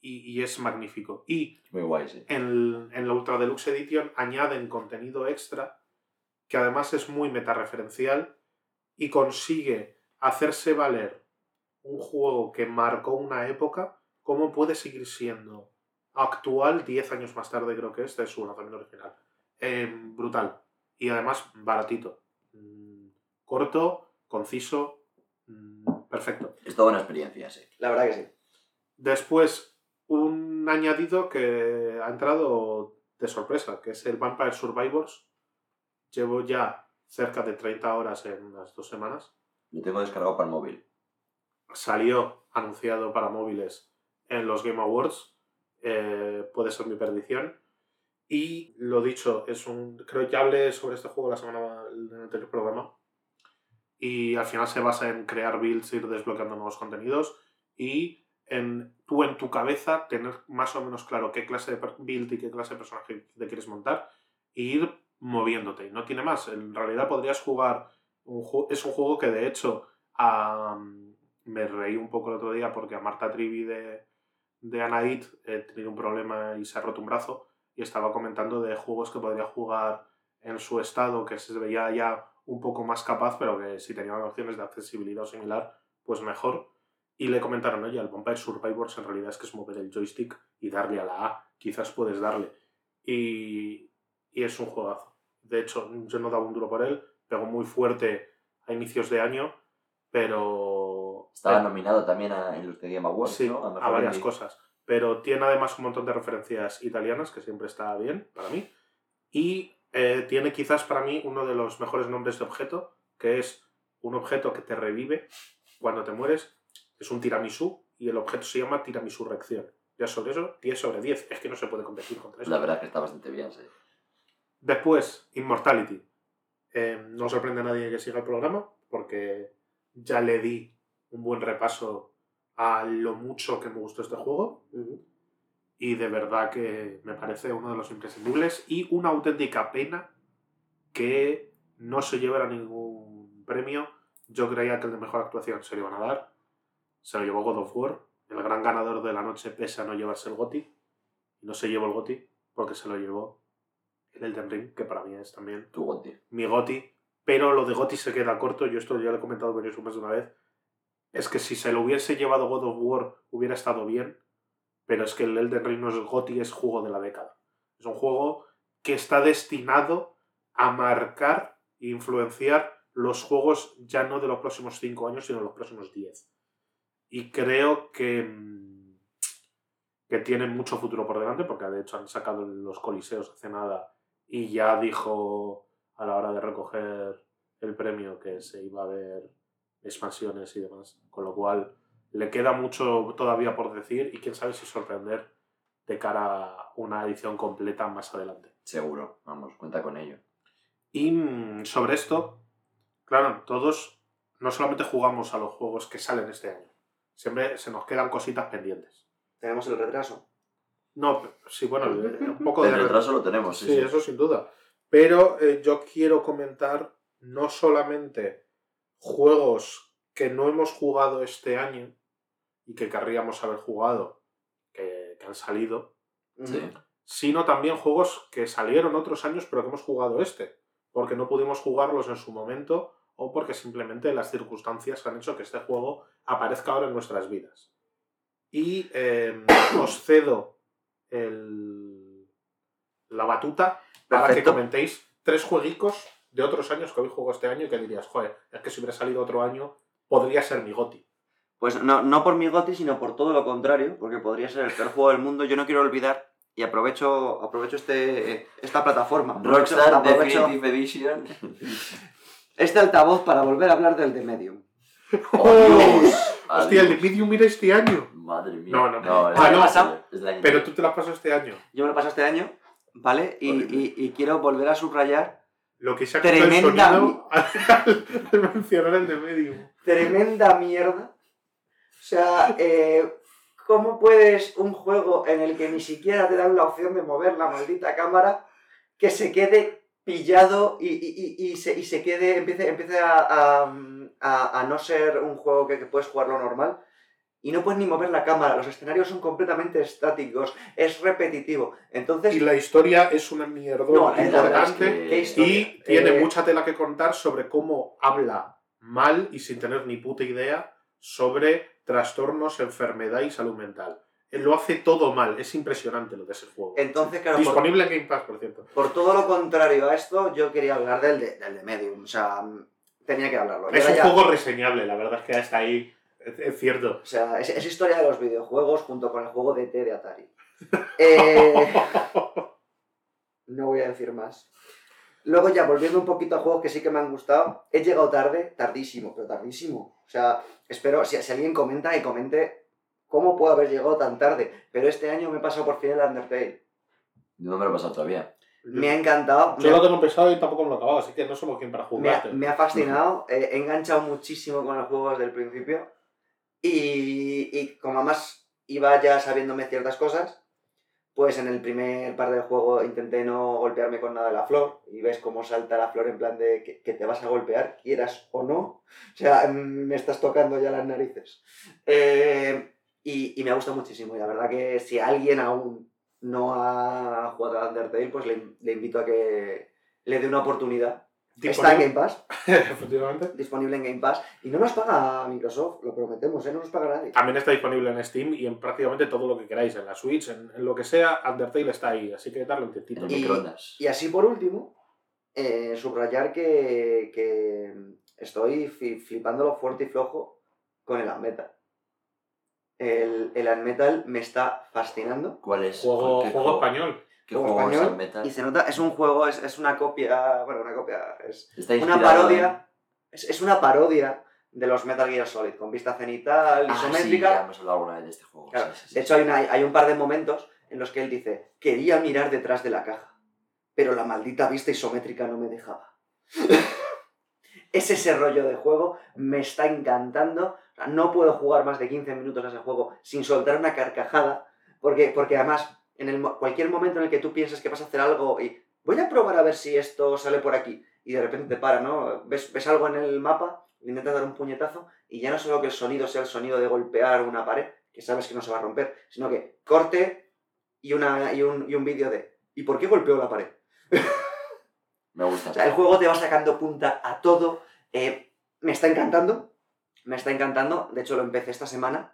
Y, y es magnífico. Y Muy guay, sí. en, en la Ultra Deluxe Edition añaden contenido extra que además es muy metareferencial y consigue hacerse valer un juego que marcó una época como puede seguir siendo actual 10 años más tarde creo que es de su lanzamiento original. Eh, brutal. Y además baratito. Mm, corto, conciso, mm, perfecto. Es toda una experiencia, sí. La verdad que sí. Después, un añadido que ha entrado de sorpresa, que es el Vampire Survivors. Llevo ya cerca de 30 horas en unas dos semanas. Lo tengo descargado para el móvil. Salió anunciado para móviles en los Game Awards. eh, puede ser mi perdición. Y lo dicho, es un. Creo que hablé sobre este juego la semana en anterior programa. Y al final se basa en crear builds, ir desbloqueando nuevos contenidos y en tú en tu cabeza tener más o menos claro qué clase de build y qué clase de personaje te quieres montar e ir moviéndote. Y no tiene más. En realidad podrías jugar. Es un juego que de hecho me reí un poco el otro día porque a Marta Trivi de, de Anaid he tenido un problema y se ha roto un brazo y estaba comentando de juegos que podría jugar en su estado que se veía ya un poco más capaz pero que si tenían opciones de accesibilidad o similar pues mejor. Y le comentaron oye el Vampire Survivors en realidad es que es mover el joystick y darle a la A quizás puedes darle y, y es un juegazo. De hecho yo no daba un duro por él pegó muy fuerte a inicios de año pero Estaba eh, nominado también a, en los Game Awards, Sí, ¿no? a, mejor varias cosas. Pero tiene además un montón de referencias italianas, que siempre está bien para mí. Y eh, tiene quizás para mí uno de los mejores nombres de objeto, que es un objeto que te revive cuando te mueres. Es un tiramisú y el objeto se llama tiramisurrección. Ya sobre eso, 10 sobre 10. Es que no se puede competir contra eso. La verdad es que está bastante bien, sí. Después, Immortality. Eh, no sorprende a nadie que siga el programa, porque ya le di un buen repaso a lo mucho que me gustó este juego. Y de verdad que me parece uno de los imprescindibles y una auténtica pena que no se llevara ningún premio. Yo creía que el de mejor actuación se lo iban a dar. Se lo llevó God of War, el gran ganador de la noche pese a no llevarse el GOTI. Y no se llevó el GOTI porque se lo llevó el Elden Ring, que para mí es también Tu mi GOTI. Pero lo de GOTI se queda corto, yo esto ya lo he comentado más de una vez. Es que si se lo hubiese llevado God of War hubiera estado bien, pero es que el Elden Ring no es GOTI, es juego de la década. Es un juego que está destinado a marcar e influenciar los juegos ya no de los próximos 5 años, sino de los próximos 10. Y creo que, que tienen mucho futuro por delante, porque de hecho han sacado los coliseos hace nada y ya dijo a la hora de recoger el premio que se iba a ver expansiones y demás. Con lo cual le queda mucho todavía por decir y quién sabe si sorprender de cara a una edición completa más adelante. Seguro, vamos, cuenta con ello. Y mm, sobre esto, claro, todos no solamente jugamos a los juegos que salen este año, siempre se nos quedan cositas pendientes. Tenemos el retraso. No, sí, bueno, un poco de El retraso lo tenemos, sí. Sí, sí. eso sin duda. Pero eh, yo quiero comentar no solamente juegos que no hemos jugado este año y que querríamos haber jugado, que, que han salido, Sí. sino también juegos que salieron otros años pero que hemos jugado este, porque no pudimos jugarlos en su momento o porque simplemente las circunstancias han hecho que este juego aparezca ahora en nuestras vidas. Y eh, os cedo el- la batuta para Perfecto. que comentéis tres jueguicos de otros años que hoy juego este año y que dirías, joder, es que si hubiera salido otro año podría ser mi goti. Pues no, no por mi goti, sino por todo lo contrario, porque podría ser el peor juego del mundo. Yo no quiero olvidar, y aprovecho, aprovecho este, esta plataforma. Rockstar aprovecho Definitive Edition. este altavoz para volver a hablar del The Medium. ¡Oh, Dios! Hostia, el de. Medium era este año. Madre mía. No, no. es Ah, no. es año Pero tú te la pasas este año. Yo me lo pasé este año, ¿vale? Y- y quiero volver a subrayar Lo que se ha el Tremenda sonido al, al mencionar el de Medium. tremenda mierda. O sea, eh, ¿cómo puedes un juego en el que ni siquiera te dan la opción de mover la maldita cámara que se quede pillado y, y- y- y se, y se quede, empiece, empiece a, a- a- a no ser un juego que, que puedes jugarlo normal? Y no puedes ni mover la cámara, los escenarios son completamente estáticos, es repetitivo. Entonces, Y la historia es una mierda No, verdad es importante. que-. Y tiene Eh, mucha tela que contar sobre cómo habla mal y sin tener ni puta idea sobre trastornos, enfermedad y salud mental. Él lo hace todo mal, es impresionante lo de ese juego. entonces claro, por- Disponible en Game Pass, por cierto. Por todo lo contrario a esto, yo quería hablar del de, del de Medium. O sea, tenía que hablarlo. Es un ya- juego reseñable, la verdad es que hasta ahí es, es cierto. O sea, es, es historia de los videojuegos junto con el juego de T de Atari. Eh, no voy a decir más. Luego ya, volviendo un poquito a juegos que sí que me han gustado, he llegado tarde, tardísimo, pero tardísimo. O sea, espero, si, si alguien comenta, que comente cómo puedo haber llegado tan tarde. Pero este año me he pasado por fin el Undertale. No me lo he pasado todavía. Me ha encantado. Yo me ha- lo tengo empezado y tampoco me lo he acabado, así que no somos quien para Me ha, jugarte. me ha fascinado, eh, he enganchado muchísimo con el juego desde el principio y, y como además iba ya sabiéndome ciertas cosas, pues en el primer par del juego intenté no golpearme con nada la flor y ves cómo salta la flor en plan de que, te vas a golpear, quieras o no, o sea, mm, me estás tocando ya las narices. Eh, y, y me gusta muchísimo y la verdad que si alguien aún no ha jugado a Undertale, pues le invito a que le dé una oportunidad. Está en Game Pass, Efectivamente. disponible en Game Pass. Y no nos paga Microsoft, lo prometemos, ¿eh? no nos paga nadie. También está disponible en Steam y en prácticamente todo lo que queráis, en la Switch, en, en lo que sea, Undertale está ahí, así que darle un tientito. En Y- microondas. Y así por último, eh, subrayar que, que estoy fi- flipándolo fuerte y flojo con el Unmetal. El, el Unmetal me está fascinando. ¿Cuál es? Juego, ¿Qué juego español. ¿Qué juego juego es español? Y se nota, es un juego, es, es una copia, bueno, una copia, es Está una parodia, es, es una parodia de los Metal Gear Solid, con vista cenital, en- Ah, sí, isométrica. ya hemos hablado alguna vez de este juego. Claro, sí, sí, sí, De hecho, hay, una- hay un par de momentos en los que él dice, quería mirar detrás de la caja, pero la maldita vista isométrica no me dejaba. es ese rollo de juego, me está encantando. O sea, no puedo jugar más de 15 minutos a ese juego sin soltar una carcajada, porque, porque además, en el, cualquier momento en el que tú piensas que vas a hacer algo y voy a probar a ver si esto sale por aquí, y de repente te para, ¿no? Ves, ves algo en el mapa, le intentas dar un puñetazo, y ya no solo que el sonido sea el sonido de golpear una pared, que sabes que no se va a romper, sino que corte y, una, y un, y un vídeo de ¿y por qué golpeó la pared? Me gusta. O sea, el juego te va sacando punta a todo. eh, me está encantando. Me está encantando. De hecho, lo empecé esta semana.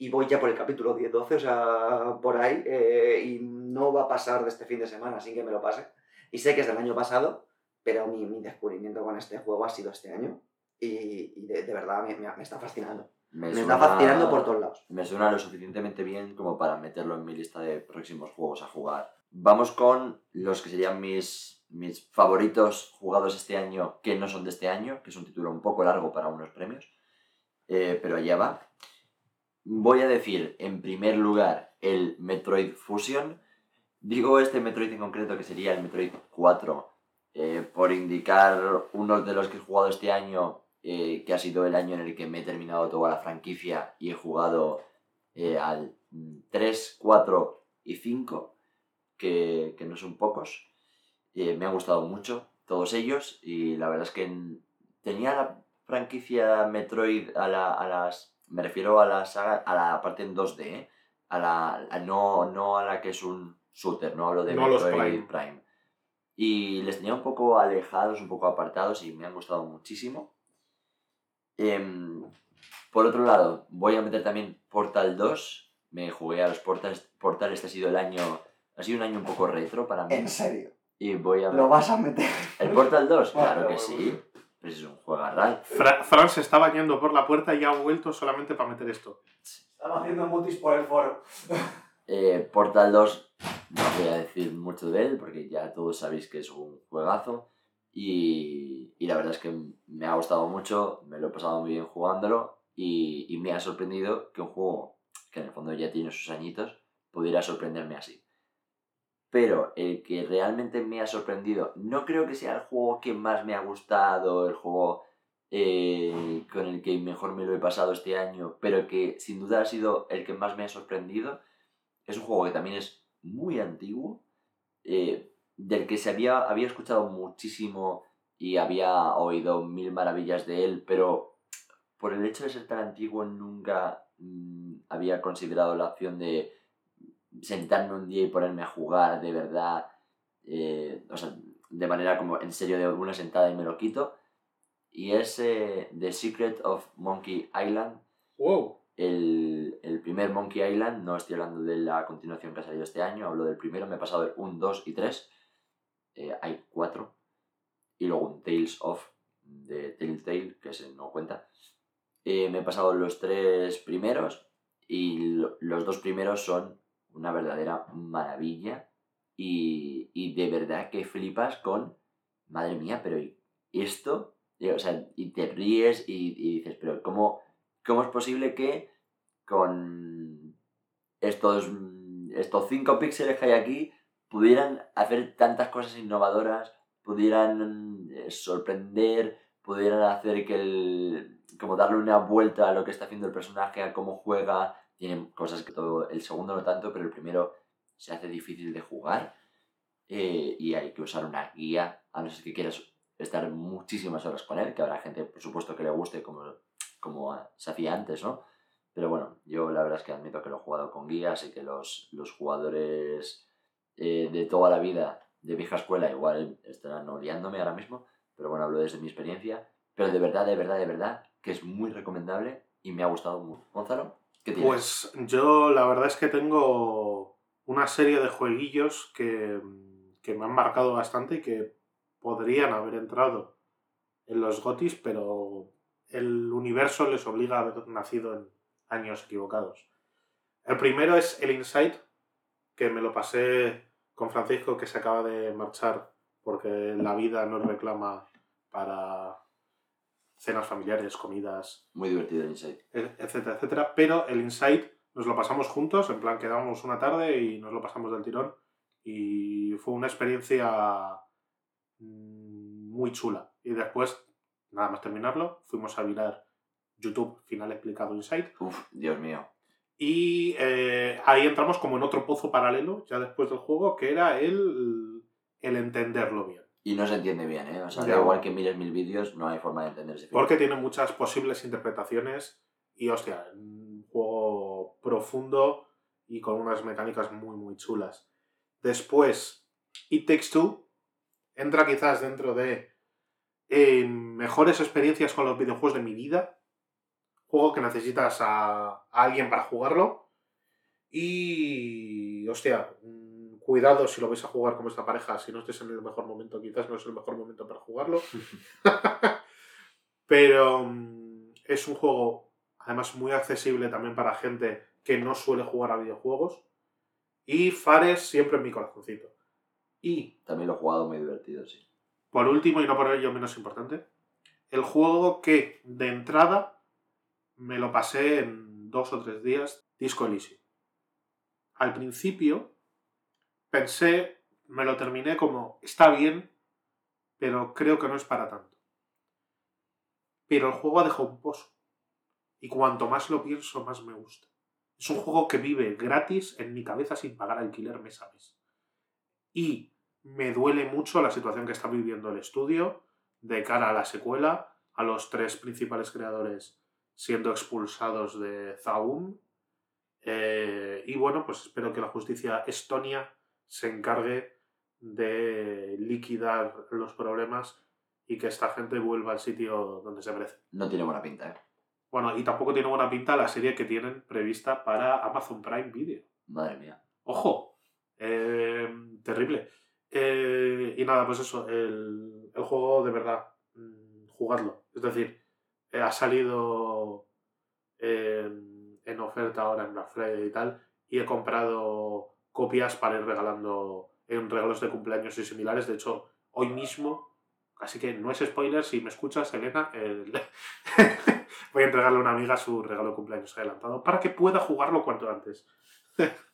Y voy ya por el capítulo 10-12, o sea, por ahí. eh, y no va a pasar de este fin de semana sin que me lo pase. Y sé que es del año pasado, pero mi, mi descubrimiento con este juego ha sido este año. Y, y de, de verdad me, me- me está fascinando. Me, está suena- fascinando por todos lados. Me suena lo suficientemente bien como para meterlo en mi lista de próximos juegos a jugar. Vamos con los que serían mis, mis favoritos jugados este año, que no son de este año, que es un título un poco largo para unos premios, eh, pero allá va. Voy a decir, en primer lugar, el Metroid Fusion. Digo este Metroid en concreto, que sería el Metroid 4, eh, por indicar uno de los que he jugado este año, eh, que ha sido el año en el que me he terminado toda la franquicia y he jugado eh, al 3, 4 y 5, que, que no son pocos. Me han gustado mucho todos ellos y la verdad es que en- tenía la franquicia Metroid a, la- a las... Me refiero a la saga, a la parte en 2D, ¿eh? a la, a- no, no a la que es un shooter, no hablo de No los Metroid Prime. Prime. Y les tenía un poco alejados, un poco apartados y me han gustado muchísimo. Em, por otro lado, voy a meter también Portal 2. Me jugué a los Portals. Portal este ha sido el año. Ha sido un año un poco retro para mí. serio? Y voy a. ¿Lo vas a meter? ¿El Portal 2? Bueno, Claro que sí. Pues es un juegarral. Fra- Fran se está bañando por la puerta y ha vuelto solamente para meter esto. Estaba haciendo mutis por el foro. Eh, Portal 2, no voy a decir mucho de él porque ya todos sabéis que es un juegazo. Y, y la verdad es que me ha gustado mucho, me lo he pasado muy bien jugándolo. Y, y me ha sorprendido que un juego que en el fondo ya tiene sus añitos pudiera sorprenderme así. Pero el que realmente me ha sorprendido, no creo que sea el juego que más me ha gustado, el juego eh, con el que mejor me lo he pasado este año, pero que sin duda ha sido el que más me ha sorprendido. Es un juego que también es muy antiguo, eh, del que se había, había escuchado muchísimo y había oído mil maravillas de él, pero por el hecho de ser tan antiguo nunca mm, había considerado la opción de sentarme un día y ponerme a jugar de verdad, eh, o sea, de manera como en serio de una sentada y me lo quito. Y es eh, The Secret of Monkey Island, ¡Wow! el, el primer Monkey Island, no estoy hablando de la continuación que ha salido este año, hablo del primero, me he pasado el 1, 2 y 3, eh, hay 4, y luego un Tales of de Telltale, que se no cuenta. Eh, me he pasado los tres primeros y lo- los dos primeros son una verdadera maravilla y, y de verdad que flipas con, madre mía, pero ¿y esto? O sea, y te ríes y, y dices, pero ¿cómo, ¿cómo es posible que con estos, estos cinco píxeles que hay aquí pudieran hacer tantas cosas innovadoras, pudieran eh, sorprender, pudieran hacer que el, como darle una vuelta a lo que está haciendo el personaje, a cómo juega, tienen cosas que todo, el segundo no tanto, pero el primero se hace difícil de jugar eh, y hay que usar una guía, a no ser que quieras estar muchísimas horas con él, que habrá gente, por supuesto, que le guste como, como se hacía antes, ¿no? Pero bueno, yo la verdad es que admito que lo he jugado con guías y que los, los jugadores eh, de toda la vida de vieja escuela igual estarán odiándome ahora mismo, pero bueno, hablo desde mi experiencia. Pero de verdad, de verdad, de verdad, que es muy recomendable y me ha gustado mucho. Gonzalo, Pues yo la verdad es que tengo una serie de jueguillos que, que me han marcado bastante y que podrían haber entrado en los GOTIS, pero el universo les obliga a haber nacido en años equivocados. El primero es el Insight, que me lo pasé con Francisco, que se acaba de marchar porque la vida nos reclama para cenas familiares, comidas, Muy divertido el Insight. etcétera, etcétera. Pero el Insight nos lo pasamos juntos, en plan quedamos una tarde y nos lo pasamos del tirón. Y fue una experiencia mm, muy chula. Y después, nada más terminarlo, fuimos a mirar YouTube final explicado Insight. Uf, Dios mío. Y eh, ahí entramos como en otro pozo paralelo, ya después del juego, que era el, el entenderlo bien. Y no se entiende bien, ¿eh? O sea, da igual que mires mil vídeos, no hay forma de entender ese. Porque tiene muchas posibles interpretaciones y, hostia, un juego profundo y con unas mecánicas muy, muy chulas. Después, It Takes Two entra quizás dentro de eh, mejores experiencias con los videojuegos de mi vida. Juego que necesitas a, a alguien para jugarlo. Y, hostia, cuidado si lo vais a jugar con vuestra pareja, si no estés en el mejor momento, quizás no es el mejor momento para jugarlo. Pero mm, es un juego, además, muy accesible también para gente que no suele jugar a videojuegos. Y Fares siempre en mi corazoncito. Y También lo he jugado muy divertido, sí. por último, y no por ello menos importante, el juego que de entrada me lo pasé en dos o tres días, Disco Elysium. Al principio pensé, me lo terminé como, está bien, pero creo que no es para tanto. Pero el juego ha dejado un pozo. Y cuanto más lo pienso, más me gusta. Es un juego que vive gratis en mi cabeza sin pagar alquiler mes a mes. Y me duele mucho la situación que está viviendo el estudio de cara a la secuela, a los tres principales creadores siendo expulsados de Zaum. Eh, y bueno, pues espero que la justicia estonia se encargue de liquidar los problemas y que esta gente vuelva al sitio donde se merece. No tiene buena pinta, ¿eh? Bueno, y tampoco tiene buena pinta la serie que tienen prevista para Amazon Prime Video. Madre mía. ¡Ojo! Eh, terrible. Eh, y nada, pues eso, el, el juego de verdad, mm, jugadlo. Es decir, eh, ha salido en, en oferta ahora en Black Friday y tal, y he comprado copias para ir regalando en regalos de cumpleaños y similares. De hecho, hoy mismo, así que no es spoiler, si me escuchas, Elena, el- voy a entregarle a una amiga su regalo de cumpleaños adelantado para que pueda jugarlo cuanto antes.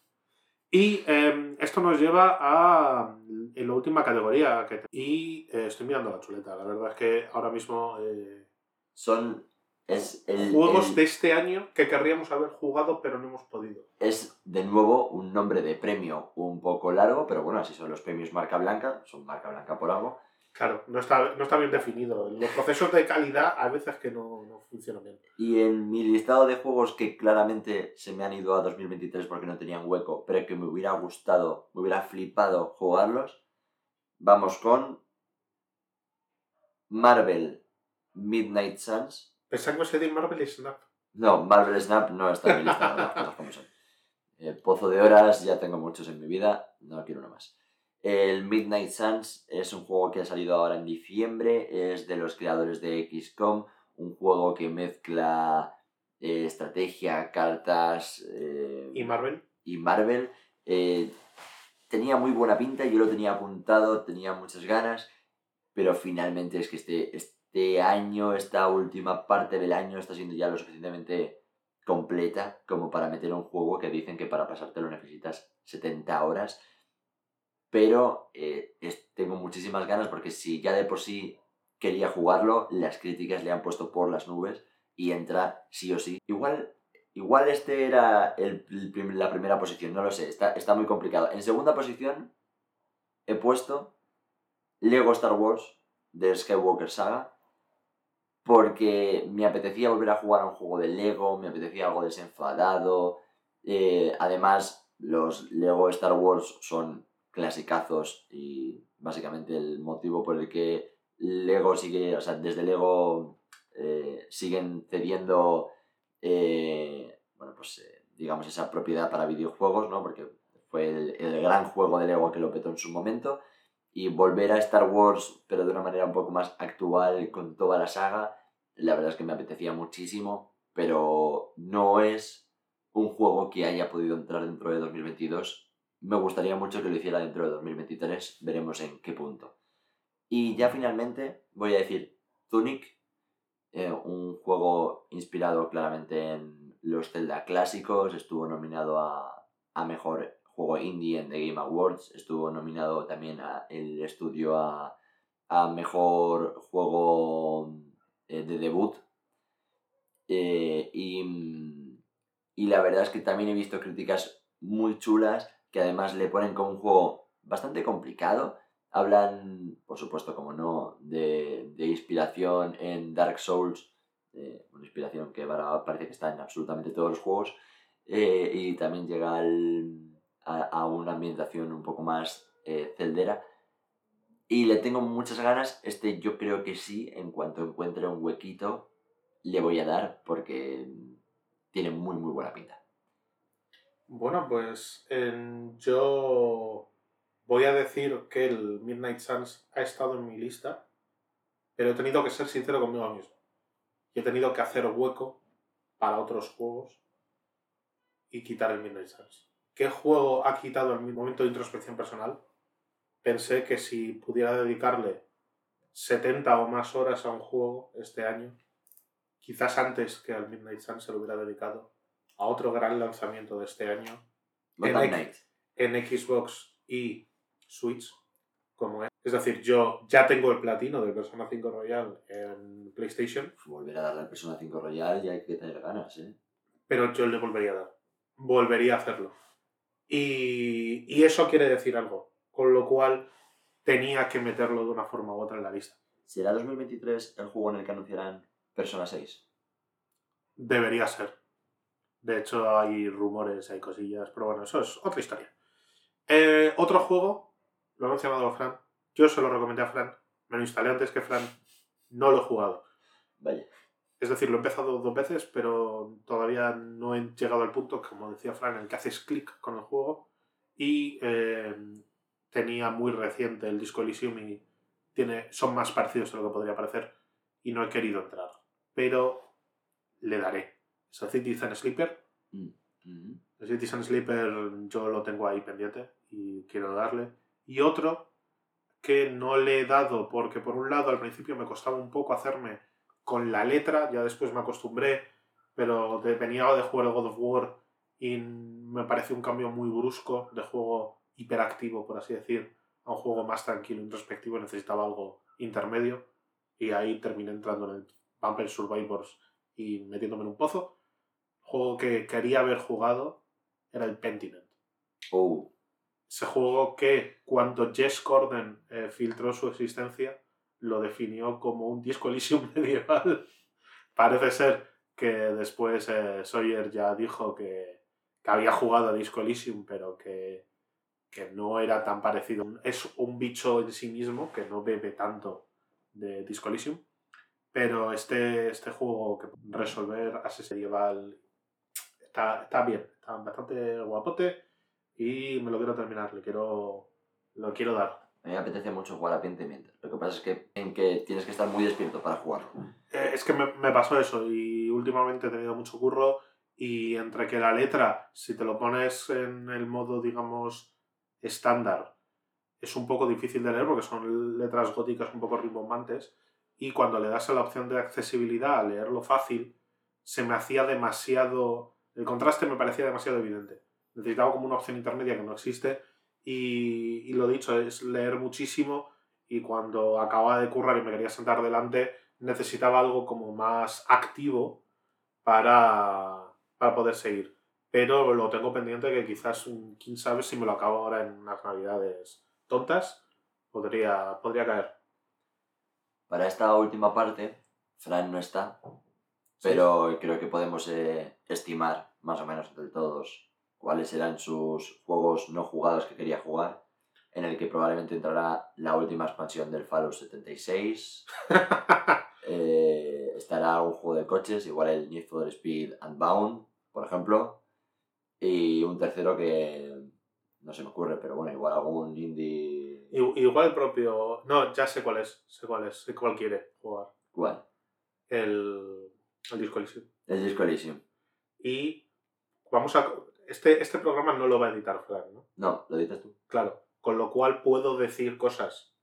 Y eh, esto nos lleva a en la última categoría. Y eh, estoy mirando la chuleta. La verdad es que ahora mismo eh, Son. Es el. juegos el- de este año que querríamos haber jugado pero no hemos podido. Es de nuevo un nombre de premio un poco largo, pero bueno, así son los premios marca blanca, son marca blanca por algo. Claro, no está, no está bien definido. Los procesos de calidad a veces que no, no funcionan bien. Y en mi listado de juegos que claramente se me han ido a 2023 porque no tenían hueco, pero que me hubiera gustado, me hubiera flipado jugarlos, vamos con Marvel Midnight Suns. Pensamos que de Marvel y Snap. No, Marvel Snap no está en mi listado, las cosas como son. Eh, pozo de horas, ya tengo muchos en mi vida, no quiero uno más. El Midnight Suns es un juego que ha salido ahora en diciembre, es de los creadores de XCOM, un juego que mezcla eh, estrategia, cartas eh, Y Marvel. y Marvel. Tenía muy buena pinta, yo lo tenía apuntado, tenía muchas ganas, pero finalmente es que este, este año, esta última parte del año está siendo ya lo suficientemente completa como para meter un juego que dicen que para pasártelo necesitas 70 horas. Pero eh, tengo muchísimas ganas porque si ya de por sí quería jugarlo, las críticas le han puesto por las nubes y entra sí o sí. Igual Igual este era el- la primera posición, no lo sé, está, está muy complicado. En segunda posición he puesto Lego Star Wars de Skywalker Saga porque me apetecía volver a jugar a un juego de Lego, me apetecía algo desenfadado. eh, además, los Lego Star Wars son clasicazos y básicamente el motivo por el que Lego sigue, o sea, desde Lego eh, siguen cediendo eh, bueno, pues digamos esa propiedad para videojuegos, ¿no? Porque fue el, el gran juego de Lego que lo petó en su momento. Y volver a Star Wars, pero de una manera un poco más actual con toda la saga, la verdad es que me apetecía muchísimo, pero no es un juego que haya podido entrar dentro de 2022. Me gustaría mucho que lo hiciera dentro de 2023, veremos en qué punto. Y ya finalmente voy a decir Tunic, eh, un juego inspirado claramente en los Zelda clásicos, estuvo nominado a, a Mejor Juego Indie en The Game Awards, estuvo nominado también a el estudio a, a Mejor Juego eh, de Debut. Eh, y, y la verdad es que también he visto críticas muy chulas que además le ponen como un juego bastante complicado. Hablan, por supuesto, como no, de, de inspiración en Dark Souls, eh, una inspiración que parece que está en absolutamente todos los juegos, y también llega al- a, una ambientación un poco más eh, celdera. Y le tengo muchas ganas, este yo creo que sí, en cuanto encuentre un huequito, le voy a dar porque tiene muy muy buena pinta. Bueno, pues yo voy a decir que el Midnight Suns ha estado en mi lista, pero he tenido que ser sincero conmigo mismo. Y he tenido que hacer hueco para otros juegos y quitar el Midnight Suns. ¿Qué juego ha quitado en mi momento de introspección personal? Pensé que si pudiera dedicarle 70 o más horas a un juego este año, quizás antes que al Midnight Suns se lo hubiera dedicado a otro gran lanzamiento de este año en, en Xbox y Switch, como es. Es decir, yo ya tengo el platino del Persona 5 Royal en PlayStation, Volver a darle al Persona 5 Royal y hay que tener ganas, ¿eh? pero yo le volvería a dar. Volvería a hacerlo. Y, y eso quiere decir algo, con lo cual tenía que meterlo de una forma u otra en la lista. ¿Será 2023 el juego en el que anunciarán Persona 6? Debería ser. De hecho, hay rumores, hay cosillas, pero bueno, eso es otra historia. Eh, otro juego, lo ha mencionado Fran. Yo se lo recomendé a Fran. Me lo instalé antes que Fran. No lo he jugado. Vaya. Es decir, lo he empezado dos veces, pero todavía no he llegado al punto, como decía Fran, en el que haces clic con el juego. Y eh, tenía muy reciente el Disco Elysium y tiene, son más parecidos de lo que podría parecer. Y no he querido entrar. Pero le daré. Es el Citizen Sleeper. Mm, mm. El Citizen Sleeper yo lo tengo ahí pendiente y quiero darle. Y otro que no le he dado porque por un lado al principio me costaba un poco hacerme con la letra, ya después me acostumbré, pero venía de jugar el God of War y me parece un cambio muy brusco de juego hiperactivo, por así decir, a un juego más tranquilo, introspectivo, necesitaba algo intermedio y ahí terminé entrando en el Vampire Survivors y metiéndome en un pozo. Juego que quería haber jugado era el Pentiment. Oh, Ese juego que cuando Jess Corden eh, filtró su existencia lo definió como un disco Elysium medieval. Parece ser que después eh, Sawyer ya dijo que, que había jugado a Disco Elysium, pero que, que no era tan parecido. Es un bicho en sí mismo que no bebe tanto de Disco Elysium. Pero este, este juego que resolver asesinato medieval está, está bien, está bastante guapote y me lo quiero terminar, quiero, lo quiero dar. Me apetece mucho jugar a Pentiment. Lo que pasa es que, en que tienes que estar muy despierto para jugarlo. Eh, es que me, me pasó eso y últimamente he tenido mucho curro y entre que la letra, si te lo pones en el modo, digamos, estándar, es un poco difícil de leer porque son letras góticas un poco rimbombantes y cuando le das a la opción de accesibilidad a leerlo fácil, se me hacía demasiado... El contraste me parecía demasiado evidente. Necesitaba como una opción intermedia que no existe y, y lo dicho, es leer muchísimo y cuando acababa de currar y me quería sentar delante, necesitaba algo como más activo para, para poder seguir. Pero lo tengo pendiente que quizás, quién sabe si me lo acabo ahora en unas navidades tontas, podría, podría caer. Para esta última parte, Fran no está, pero creo que podemos eh, estimar más o menos entre todos cuáles serán sus juegos no jugados que quería jugar, en el que probablemente entrará la última expansión del Fallout 76, eh, estará un juego de coches, igual el Need for Speed Unbound, por ejemplo, y un tercero que no se me ocurre, pero bueno, igual algún indie... Igual el propio... No, ya sé cuál es, sé cuál es, sé cuál quiere jugar. ¿Cuál? El, el Disco Elysium. El Disco Elysium. Y vamos a... Este, este programa no lo va a editar Fran, ¿no? No, lo dices tú. Claro. Con lo cual puedo decir cosas.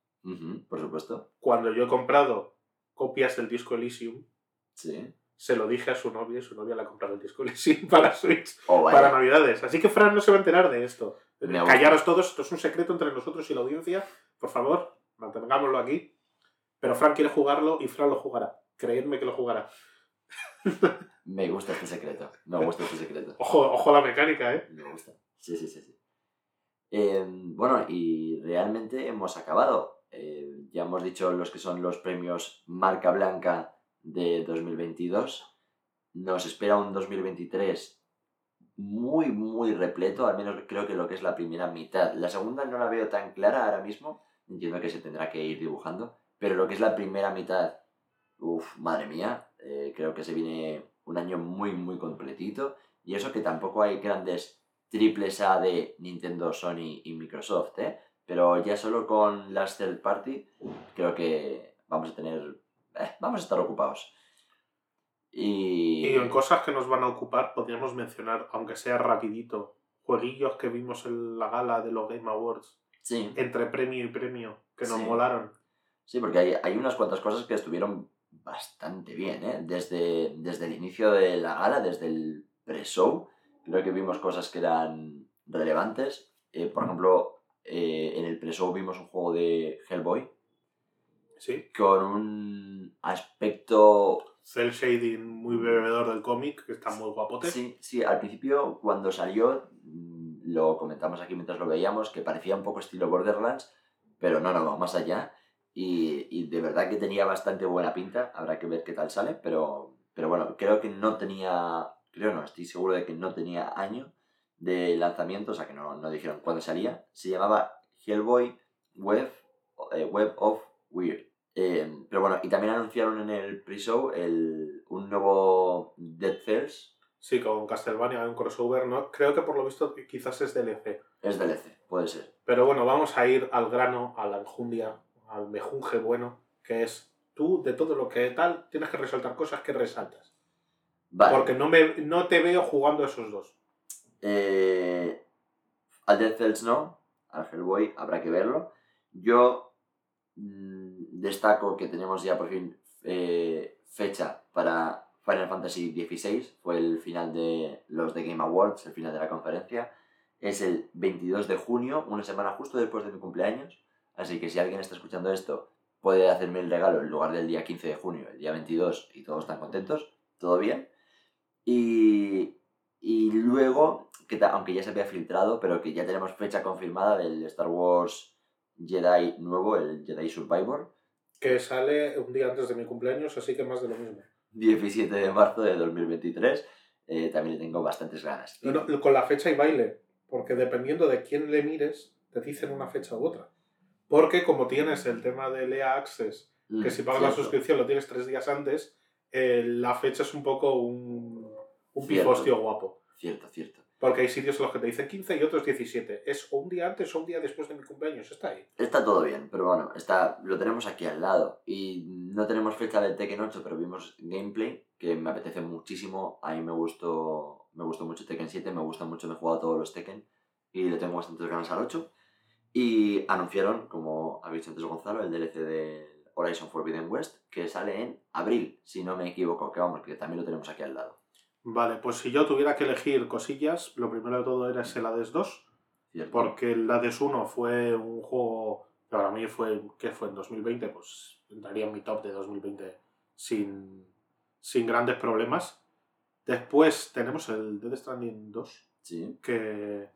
Por supuesto. Cuando yo he comprado copias del Disco Elysium, Sí. se lo dije a su novia y su novia le ha comprado el Disco Elysium para Switch Oh, para Navidades. Así que Fran no se va a enterar de esto. Me gusta. Callaros todos, esto es un secreto entre nosotros y la audiencia. Por favor, mantengámoslo aquí. Pero Fran quiere jugarlo y Fran lo jugará. Creedme que lo jugará. Me gusta este secreto. Me gusta este secreto. Ojo, ojo a la mecánica, ¿eh? Me gusta. Sí, sí, sí. sí. Eh, bueno, y realmente hemos acabado. Eh, ya hemos dicho los que son los premios Marca Blanca de 2022. Nos espera un 2023 muy, muy repleto, al menos creo que lo que es la primera mitad. La segunda no la veo tan clara ahora mismo, entiendo que se tendrá que ir dibujando, pero lo que es la primera mitad, uff, madre mía, eh, creo que se viene un año muy, muy completito. Y eso que tampoco hay grandes triples A de Nintendo, Sony y Microsoft, ¿eh? Pero ya solo con las third party, creo que vamos a tener. eh, vamos a estar ocupados. Y. Y en cosas que nos van a ocupar, podríamos mencionar, aunque sea rapidito, jueguillos que vimos en la gala de los Game Awards, Sí, entre premio y premio, que nos Sí. molaron. sí, porque hay, hay unas cuantas cosas que estuvieron bastante bien, ¿eh? Desde, desde el inicio de la gala, desde el pre-show, creo que vimos cosas que eran relevantes. Eh, por ejemplo, eh, en el pre-show vimos un juego de Hellboy Sí. con un aspecto Cell shading muy bebedor del cómic, que está muy guapote. Sí, sí, al principio cuando salió, mm, lo comentamos aquí mientras lo veíamos, que parecía un poco estilo Borderlands, pero no, no, más allá. Y, y de verdad que tenía bastante buena pinta, habrá que ver qué tal sale, pero, pero bueno, creo que no tenía, creo no, estoy seguro de que no tenía año de lanzamiento, o sea que no, no dijeron cuándo salía. Se llamaba Hellboy Web, eh, Web of Weird. Eh, pero bueno, y también anunciaron en el pre-show el- un nuevo Dead Cells, Sí, con Castlevania hay un crossover, ¿no? Creo que por lo visto quizás es DLC. Es DLC, puede ser. Pero bueno, vamos a ir al grano, a la enjundia, al mejunje bueno, que es tú, de todo lo que tal, tienes que resaltar cosas que resaltas. Vale. Porque no, me, no te veo jugando esos dos. Eh, al Dead Cells no, al Hellboy habrá que verlo. Yo mm, destaco que tenemos ya por fin eh, fecha para Final Fantasy XVI, fue el final de los de Game Awards, el final de la conferencia. Es el 22 de junio, una semana justo después de mi cumpleaños. Así que si alguien está escuchando esto, puede hacerme el regalo en lugar del día 15 de junio, el día 22, y todos están contentos, todo bien. Y, y luego, que aunque ya se había filtrado, pero que ya tenemos fecha confirmada del Star Wars Jedi nuevo, el Jedi Survivor, Que sale un día antes de mi cumpleaños, así que más de lo mismo. 17 de marzo de 2023. eh, también le tengo bastantes ganas. No, no, con la fecha y baile, porque dependiendo de quién le mires, te dicen una fecha u otra. Porque como tienes el tema del EA Access, que Mm, si pagas la suscripción lo tienes tres días antes, eh, la fecha es un poco un, un Cierto. pifostio guapo. Cierto, cierto. Porque hay sitios en los que te dicen 15 y otros 17. Es un día antes o un día después de mi cumpleaños. Está ahí. Está todo bien, pero bueno, está, lo tenemos aquí al lado. Y no tenemos fecha del Tekken 8, pero vimos gameplay, que me apetece muchísimo. A mí me gustó, me gustó mucho Tekken 7, me gusta mucho, me he jugado todos los Tekken. Y le tengo bastantes ganas al 8. Y anunciaron, como ha dicho antes Gonzalo, el DLC de Horizon Forbidden West, que sale en abril, si no me equivoco, que vamos, que también lo tenemos aquí al lado. Vale, pues si yo tuviera que elegir cosillas, lo primero de todo era ese Hades 2. ¿cierto? Porque el Hades 1 fue un juego que para mí fue, ¿qué fue? En 2020, pues entraría en mi top de 2020 sin, sin grandes problemas. Después tenemos el Dead Stranding 2, Sí, que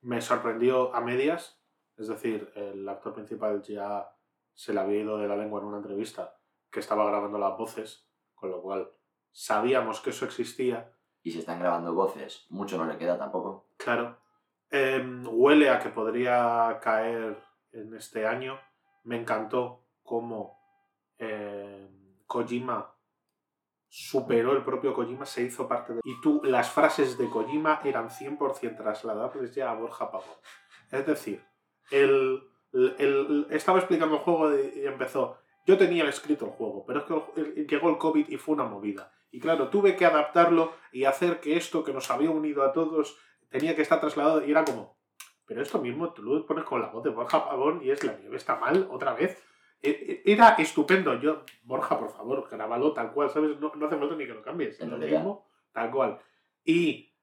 me sorprendió a medias. Es decir, el actor principal ya se le había ido de la lengua en una entrevista que estaba grabando las voces, con lo cual sabíamos que eso existía. y si están grabando voces, mucho no le queda tampoco. Claro. Em, huele a que podría caer en este año. Me encantó cómo em, Kojima superó el propio Kojima, se hizo parte de... Y tú, las frases de Kojima eran 100% trasladables ya a Borja Pavón. Es decir, el, el- el- estaba explicando el juego y empezó... Yo tenía escrito el juego, pero es que llegó el COVID y fue una movida. Y claro, tuve que adaptarlo y hacer que esto que nos había unido a todos tenía que estar trasladado y era como, pero esto mismo tú lo pones con la voz de Borja Pavón y es la nieve está mal otra vez. E- e- Era estupendo. Yo, Borja, por favor, grábalo tal cual, ¿sabes? No, no hace falta ni que lo cambies. Lo mismo, tal cual. Y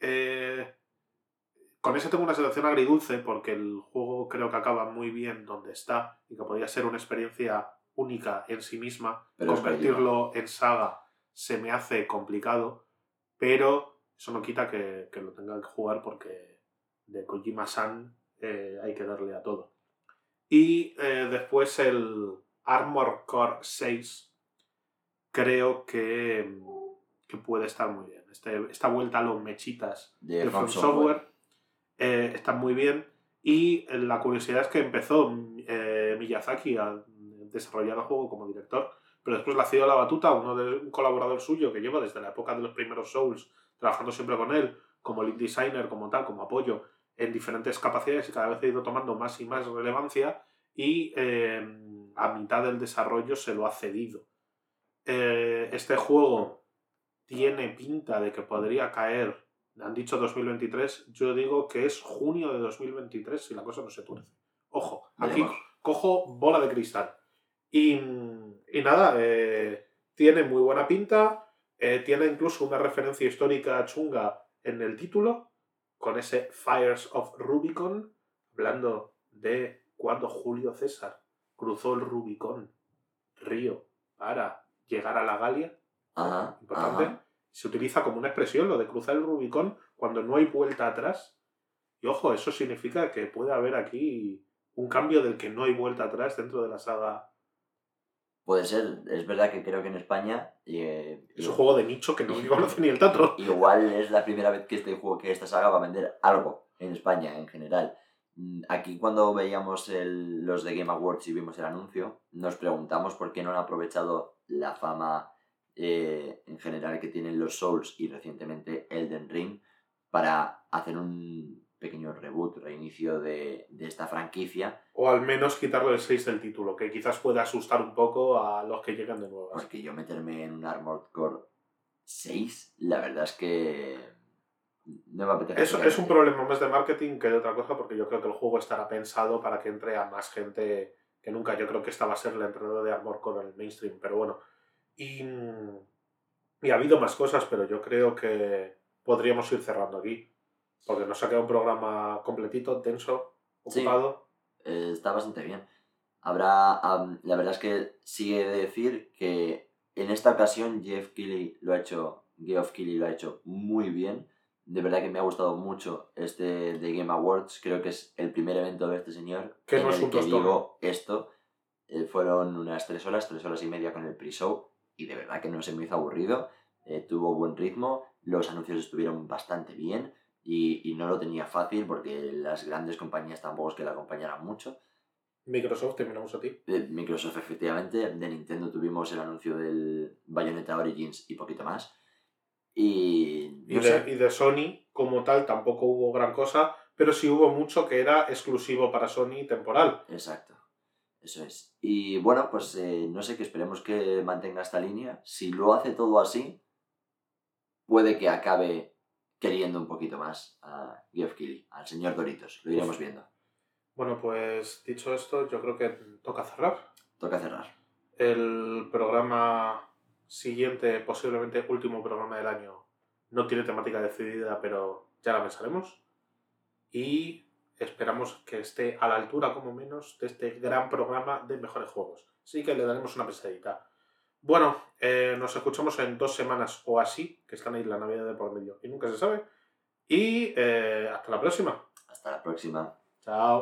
eh, con eso tengo una sensación agridulce porque el juego creo que acaba muy bien donde está y que podría ser una experiencia única en sí misma. Pero Convertirlo en saga se me hace complicado, pero eso no quita que, que lo tenga que jugar porque de Kojima-san eh, hay que darle a todo. Y eh, después el Armor Core 6 creo que, que puede estar muy bien. Este- esta vuelta a los mechitas De From From Software. Software eh, está muy bien. Y eh, la curiosidad es que empezó eh, Miyazaki a desarrollar el juego como director, pero después le ha sido la batuta a uno de, un colaborador suyo que lleva desde la época de los primeros Souls, trabajando siempre con él, como lead designer, como tal, como apoyo, en diferentes capacidades y cada vez ha ido tomando más y más relevancia y eh, a mitad del desarrollo se lo ha cedido. Este juego tiene pinta de que podría caer, han dicho 2023, yo digo que es junio de 2023 si la cosa no se tuerce. Ojo, aquí cojo bola de cristal. Y, y nada, eh, tiene muy buena pinta, eh, tiene incluso una referencia histórica chunga en el título, con ese Fires of Rubicon, hablando de cuando Julio César cruzó el Rubicón, río, para llegar a la Galia. Ajá, Importante. ajá. Se utiliza como una expresión lo de cruzar el Rubicón cuando no hay vuelta atrás. Y ojo, eso significa que puede haber aquí un cambio del que no hay vuelta atrás dentro de la saga. Puede ser, es verdad que creo que en España eh, Es un juego de nicho que no conoce ni el tato. igual es la primera vez que este juego, que esta saga va a vender algo en España en general. Mm, Aquí cuando veíamos el- los de Game Awards y vimos el anuncio, nos preguntamos por qué no han aprovechado la fama eh, en general que tienen los Souls y recientemente Elden Ring para hacer un pequeño reboot, reinicio de, de esta franquicia, O al menos quitarle el 6 del título, que quizás pueda asustar un poco a los que llegan de nuevo. porque yo meterme en un Armored Core 6, la verdad es que no me apetece. Es, es un problema más de marketing que de otra cosa, porque yo creo que el juego estará pensado para que entre a más gente que nunca. Yo creo que esta va a ser la entrada de Armor con el mainstream, pero bueno. Y, y ha habido más cosas, pero yo creo que podríamos ir cerrando aquí. Porque nos ha quedado un programa completito, denso, Sí. ocupado. Eh, está bastante bien. Habrá, la verdad es que sigue de decir que en esta ocasión Jeff Keighley lo ha hecho, Geoff Keighley lo ha hecho muy bien. De verdad que me ha gustado mucho este de Game Awards. Creo que es el primer evento de este señor Que en no es el un que digo esto. Eh, fueron unas tres horas, tres horas y media con el pre-show y de verdad que no se me hizo aburrido. Eh, tuvo buen ritmo, los anuncios estuvieron bastante bien y, y no lo tenía fácil porque las grandes compañías tampoco es que la acompañaran mucho. Microsoft, terminamos a ti. De Microsoft efectivamente, de Nintendo tuvimos el anuncio del Bayonetta Origins y poquito más. Y... Y de, y de Sony, como tal, tampoco hubo gran cosa, pero sí hubo mucho que era exclusivo para Sony temporal. Exacto. Eso es. Y bueno, pues eh, no sé, que esperemos que mantenga esta línea. Si lo hace todo así, puede que acabe queriendo un poquito más a Geoff Keighley, al señor Doritos. Lo iremos viendo. Bueno, pues dicho esto, yo creo que toca cerrar. Toca cerrar. El programa siguiente, posiblemente último programa del año, no tiene temática decidida, pero ya la pensaremos. Y esperamos que esté a la altura, como menos, de este gran programa de mejores juegos. Así que le daremos una pensadita. Bueno, eh, nos escuchamos en dos semanas o así, que están ahí la Navidad de por medio y nunca se sabe. Y eh, hasta la próxima. Hasta la próxima. Chao.